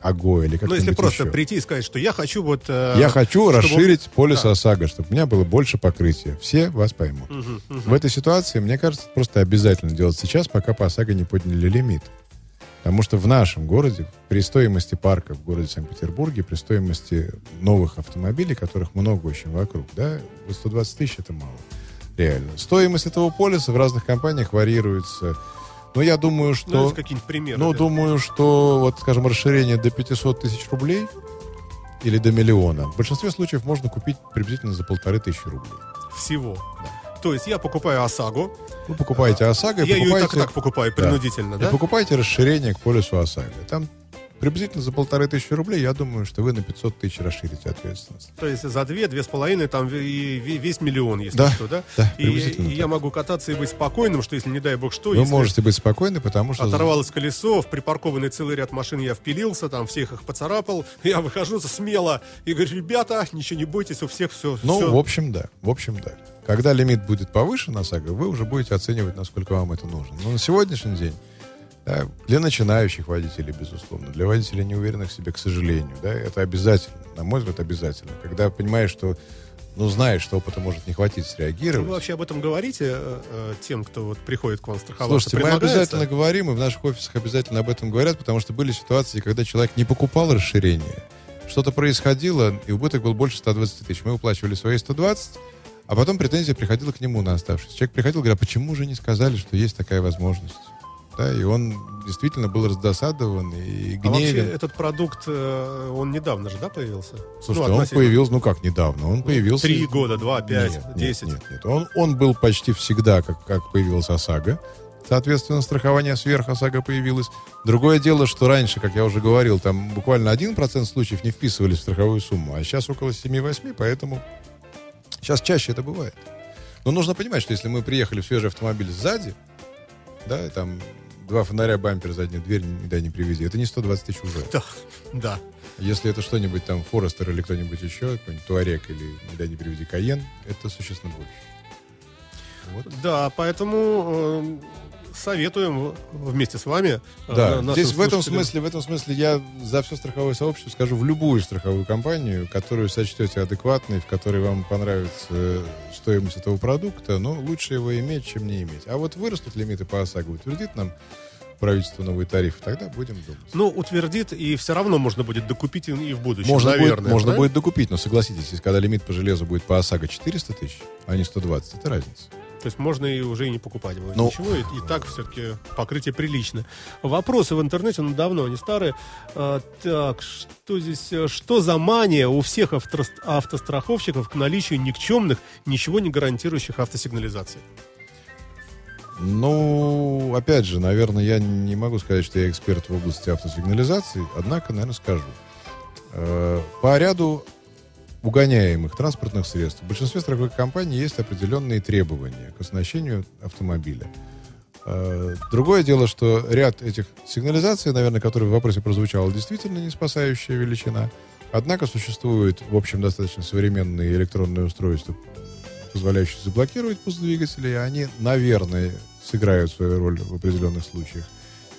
АГО или как-нибудь
Ну, если просто
еще.
прийти и сказать, что я хочу вот... э,
Я хочу
чтобы-
расширить полис
Да.
ОСАГО, чтобы у меня было больше покрытия. Все вас поймут.
Мгм, мгм.
В этой ситуации, мне кажется, просто обязательно делать сейчас, пока по ОСАГО не подняли лимит. Потому что в нашем городе, при стоимости парка в городе Санкт-Петербурге, при стоимости новых автомобилей, которых много очень вокруг, да, вот 120 тысяч это мало. Реально. Стоимость этого полиса в разных компаниях варьируется. Но я думаю,
Ну,
что...
давайте какие-нибудь примеры.
Ну,
да.
думаю, что, вот, скажем, расширение до 500 тысяч рублей или до миллиона, в большинстве случаев можно купить приблизительно за полторы тысячи рублей.
Всего. То есть я покупаю ОСАГО,
Вы покупаете ОСАГО, и
я ее и
покупаете,
так и так покупаю
Да.
принудительно,
и
да?
покупаете расширение к полису ОСАГО. Там приблизительно за полторы тысячи рублей, я думаю, что вы на 500 тысяч расширите ответственность.
То есть за две, две с половиной, там и ве- весь миллион, если
Да,
что, да?
да,
и,
приблизительно
и
так.
я могу кататься и быть спокойным, что если, не дай бог, что,
Вы можете быть спокойны, потому что...
оторвалось колесо, в припаркованный целый ряд машин я впилился, там всех их поцарапал, я выхожу смело и говорю, ребята, ничего не бойтесь, у всех все...
Ну, в общем, да. В общем, да. Когда лимит будет повышен ОСАГО, вы уже будете оценивать, насколько вам это нужно. Но на сегодняшний день да, для начинающих водителей, безусловно, для водителей неуверенных в себе, к сожалению, да, это обязательно, на мой взгляд, обязательно. Когда понимаешь, что, ну, знаешь, что опыта может не хватить среагировать.
Вы вообще об этом говорите э, э, тем, кто вот приходит к вам страховаться?
Слушайте, мы обязательно говорим, и в наших офисах обязательно об этом говорят, потому что были ситуации, когда человек не покупал расширение, что-то происходило, и убыток был больше 120 тысяч. Мы уплачивали свои 120, а потом претензия приходила к нему на оставшиеся. Человек приходил и говорил, а почему же не сказали, что есть такая возможность? Да, и он действительно был раздосадован и
А вообще
гневен.
этот продукт, э, он недавно же, да, появился?
Слушайте,
Ну,
он появился, ну как недавно, он появился...
Три года, два, пять,
Нет, нет,
десять.
Нет, нет, Он, он был почти всегда, как, как появилась ОСАГО. Соответственно, страхование сверх ОСАГО появилось. Другое дело, что раньше, как я уже говорил, там буквально 1% случаев не вписывались в страховую сумму, а сейчас около 7-8, поэтому сейчас чаще это бывает. Но нужно понимать, что если мы приехали в свежий автомобиль сзади, да, и там два фонаря, бампер, задняя дверь, не дай не привези. Это не 120 тысяч уже.
Да, да.
Если это что-нибудь там, Форестер или кто-нибудь еще, какой-нибудь Туарек или, не дай не привези, Каен, это существенно больше. Вот.
Да, поэтому э, советуем вместе с вами. э,
Да, здесь в этом
слушателям.
смысле, в этом смысле я за все страховое сообщество скажу в любую страховую компанию, которую сочтете адекватной, в которой вам понравится стоимость этого продукта, но лучше его иметь, чем не иметь. А вот вырастут лимиты по ОСАГО, утвердит нам правительство новые тарифы, тогда будем думать.
Ну, утвердит, и все равно можно будет докупить и в будущем,
Можно,
наверное.
будет, можно
да?
будет докупить, но согласитесь, когда лимит по железу будет по ОСАГО 400 тысяч, а не 120, это разница.
То есть можно и уже и не покупать будет
Ну.
ничего, и, и так все-таки покрытие прилично. Вопросы в интернете, ну, давно, они старые. А, так, что здесь, э, что за мания у всех автор- автостраховщиков к наличию никчемных, ничего не гарантирующих автосигнализаций?
Ну, опять же, наверное, я не могу сказать, что я эксперт в области автосигнализации, однако, наверное, скажу. Э, По ряду угоняемых транспортных средств в большинстве страховых компаний есть определенные требования к оснащению автомобиля. Э, Другое дело, что ряд этих сигнализаций, наверное, которые в вопросе прозвучало, действительно не спасающая величина. Однако существуют, в общем, достаточно современные электронные устройства, позволяющие заблокировать пуск двигателей, они, наверное, сыграют свою роль в определенных случаях.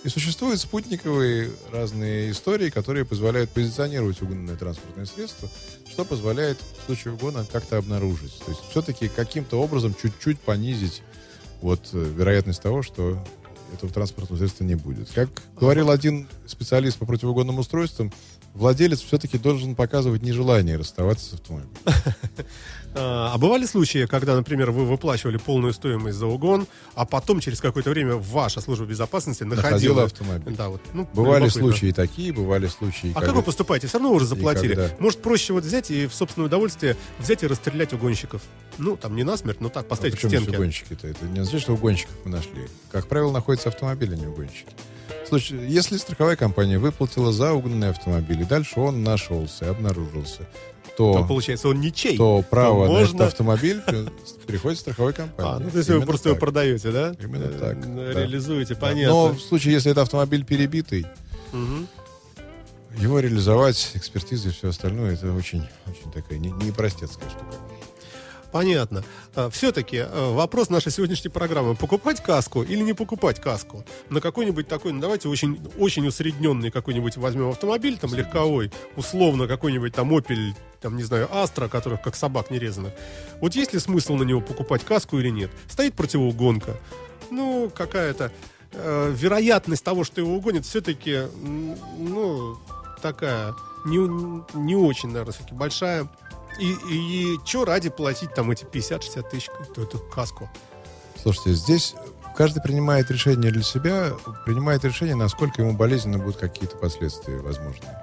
И существуют спутниковые разные истории, которые позволяют позиционировать угнанное транспортное средство, что позволяет в случае угона как-то обнаружить. То есть все-таки каким-то образом чуть-чуть понизить вот э, вероятность того, что этого транспортного средства не будет. Как говорил один специалист по противоугонным устройствам, владелец все-таки должен показывать нежелание расставаться с автомобилем.
А а бывали случаи, когда, например, вы выплачивали полную стоимость за угон, а потом через какое-то время ваша служба безопасности находила,
Находила автомобиль.
Да, вот, ну,
Бывали случаи такие, бывали случаи,
А
когда-
как вы поступаете? Все равно уже заплатили.
когда?
Может, проще вот взять и в собственное удовольствие взять и расстрелять угонщиков. Ну, там не насмерть, но так,
А
поставить
при
к стенке.
угонщики-то? Это не означает, что угонщиков мы нашли. Как правило, находятся автомобили, а не угонщики. Слушай, если страховая компания выплатила за угнанный автомобиль, и дальше он нашелся, обнаружился,
То,
то,
получается, он ничей.
то право
то
на этот
можно-
автомобиль приходит страховой компании.
А, ну, то есть вы просто его
так.
продаете, да?
Именно
Э,
так,
ну. Реализуете,
Да.
понятно.
Но в случае, если это автомобиль перебитый,
Мгм.
его реализовать, экспертизы и все остальное, это очень, очень такая не, непростецкая штука.
Понятно. Все-таки вопрос нашей сегодняшней программы. Покупать каску или не покупать каску? На какой-нибудь такой, ну давайте очень, очень усредненный какой-нибудь возьмем автомобиль, там легковой, условно какой-нибудь там Opel, там, не знаю, Astra, которых как собак нерезанных. Вот есть ли смысл на него покупать каску или нет? Стоит противоугонка. Ну, какая-то э, вероятность того, что его угонят, все-таки, ну, такая не, не очень, наверное, все-таки большая. И, и, что ради платить там эти 50-60 тысяч, эту, эту каску?
Слушайте, здесь каждый принимает решение для себя, принимает решение, насколько ему болезненно будут какие-то последствия возможные.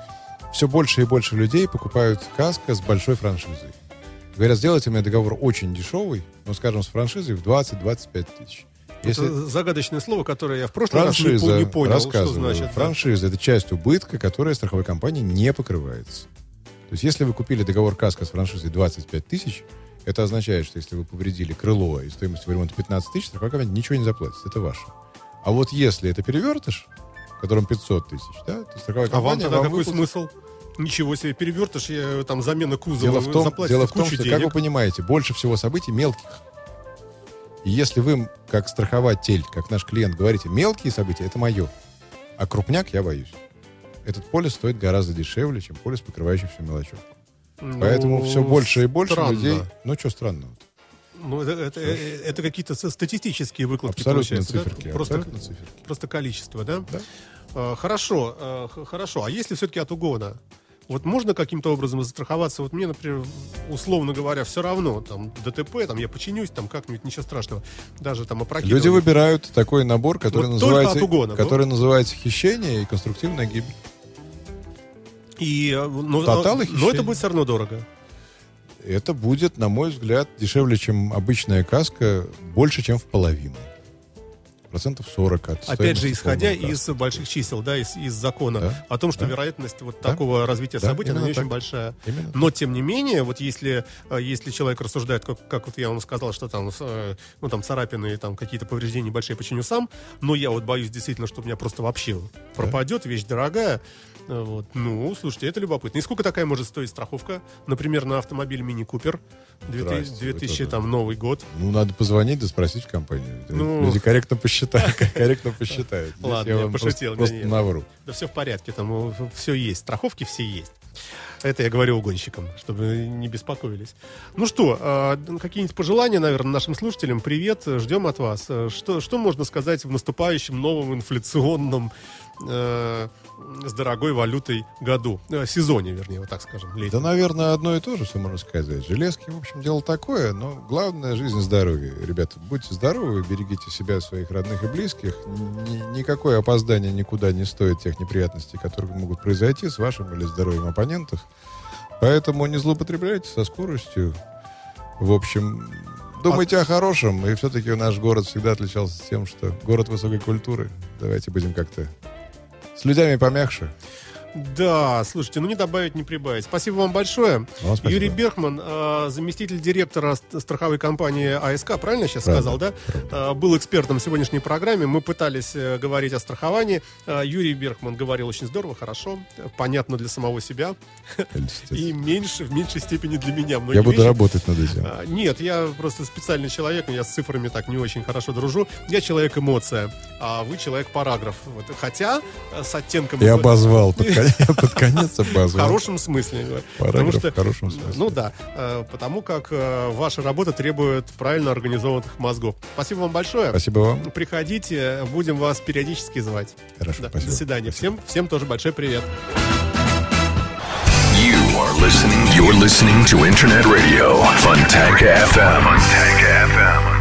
Все больше и больше людей покупают каска с большой франшизой. Говорят, сделайте мне договор очень дешевый, ну, скажем, с франшизой в 20-25 тысяч. Если
Это загадочное слово, которое я в прошлый раз не,
франшиза,
не понял, что значит. да.
франшиза это часть убытка, которая страховой компании не покрывается. То есть, если вы купили договор каска с франшизой 25 тысяч, это означает, что если вы повредили крыло и стоимостью ремонта 15 тысяч, страховая компания ничего не заплатит. Это ваше. А вот если это перевертыш, в котором 500 тысяч, да, то страховая
А вам
компания
тогда какой
выплатит-
смысл? Ничего себе, перевертыш, я, там замена кузова,
Дело в том,
заплатите
дело в том что,
денег.
как вы понимаете, больше всего событий мелких. И если вы, как страхователь, как наш клиент, говорите, мелкие события, это мое. А крупняк я боюсь. Этот полис стоит гораздо дешевле, чем полис, покрывающий всю мелочевку.
Ну,
Поэтому все больше и больше
странно.
людей... Ну, что странного?
Ну, это, это- э, это какие-то статистические выкладки
Абсолютно
получаются, да?
циферки.
Просто,
абсолютно циферки.
просто количество, да?
Да.
Э, хорошо, х- хорошо. А если все-таки от угона? Вот можно каким-то образом застраховаться? Вот мне, например, условно говоря, все равно, там, ДТП, там, я починюсь, там, как-нибудь, ничего страшного. Даже там опрокидываю.
Люди выбирают такой набор, который,
Вот
называется,
угона,
который называется хищение и конструктивная гибель.
И, э, но,
Тотал
но
и
это будет все равно дорого.
Это будет, на мой взгляд, дешевле, чем обычная каска, больше, чем в половину. процентов 40 от
Опять же, исходя из
брака.
больших чисел, да, из, из закона,
Да.
о том, что
Да.
вероятность вот
Да.
такого развития
Да,
событий, она не
именно
очень
так.
большая.
Именно.
Но, тем не менее, вот если, э, если человек рассуждает, как, как вот я вам сказал, что там, э, ну, там царапины, там какие-то повреждения небольшие починю сам, но я вот боюсь действительно, что у меня просто вообще пропадет, вещь дорогая, вот. Ну, слушайте, это любопытно. И сколько такая может стоить страховка? Например, на автомобиль Мини Купер 2000,
Здрасте, вы
2000
тоже.
там, Новый год.
Ну, надо позвонить да спросить в компанию.
Ну.
Люди корректно посчитают. Корректно посчитают.
Ладно,
я
пошутил,
Просто навру.
Да все в порядке, там все есть, страховки все есть. Это я говорю угонщикам, чтобы не беспокоились. Ну что, а, какие-нибудь пожелания, наверное, нашим слушателям? Привет, ждем от вас. Что, что можно сказать в наступающем новом инфляционном э, с дорогой валютой году? Э, сезоне, вернее, вот так скажем,
Да,
летнем.
наверное, одно и то же, все можно сказать. Железки, в общем, дело такое, но главное жизнь и здоровье. Ребята, будьте здоровы, берегите себя, своих родных и близких. Ни- никакое опоздание никуда не стоит тех неприятностей, которые могут произойти с вашим или здоровьем оппонентов. Поэтому не злоупотребляйте со скоростью. В общем, думайте о хорошем. И все-таки наш город всегда отличался тем, что город высокой культуры. Давайте будем как-то с людьми помягче.
Да, слушайте, ну не добавить, не прибавить. Спасибо вам большое.
Вам спасибо.
Юрий Берхман, э, заместитель директора ст- страховой компании АСК, правильно сейчас
Правда,
сказал, да?
правда.
Э, Был экспертом в сегодняшней программе. Мы пытались э, говорить о страховании. Э, Юрий Берхман говорил очень здорово, хорошо, понятно для самого себя и меньше, в меньшей степени для меня. Многие
Я буду
вещи-
работать над этим.
а, Нет, я просто специальный человек, я с цифрами так не очень хорошо дружу. Я человек эмоция, а вы человек параграф. Вот. Хотя э, с оттенком...
И обозвал. Под конец, под конец
В
обозвал.
хорошем смысле.
Параграф
что,
в хорошем смысле.
Ну да, э, потому как э, ваша работа требует правильно организованных мозгов. Спасибо вам большое.
Спасибо вам.
Приходите, будем вас периодически звать.
Хорошо,
Да,
спасибо.
До свидания. Всем, всем тоже большой привет.
You are listening. You're listening to Internet Radio Funtank FM. Funtank FM.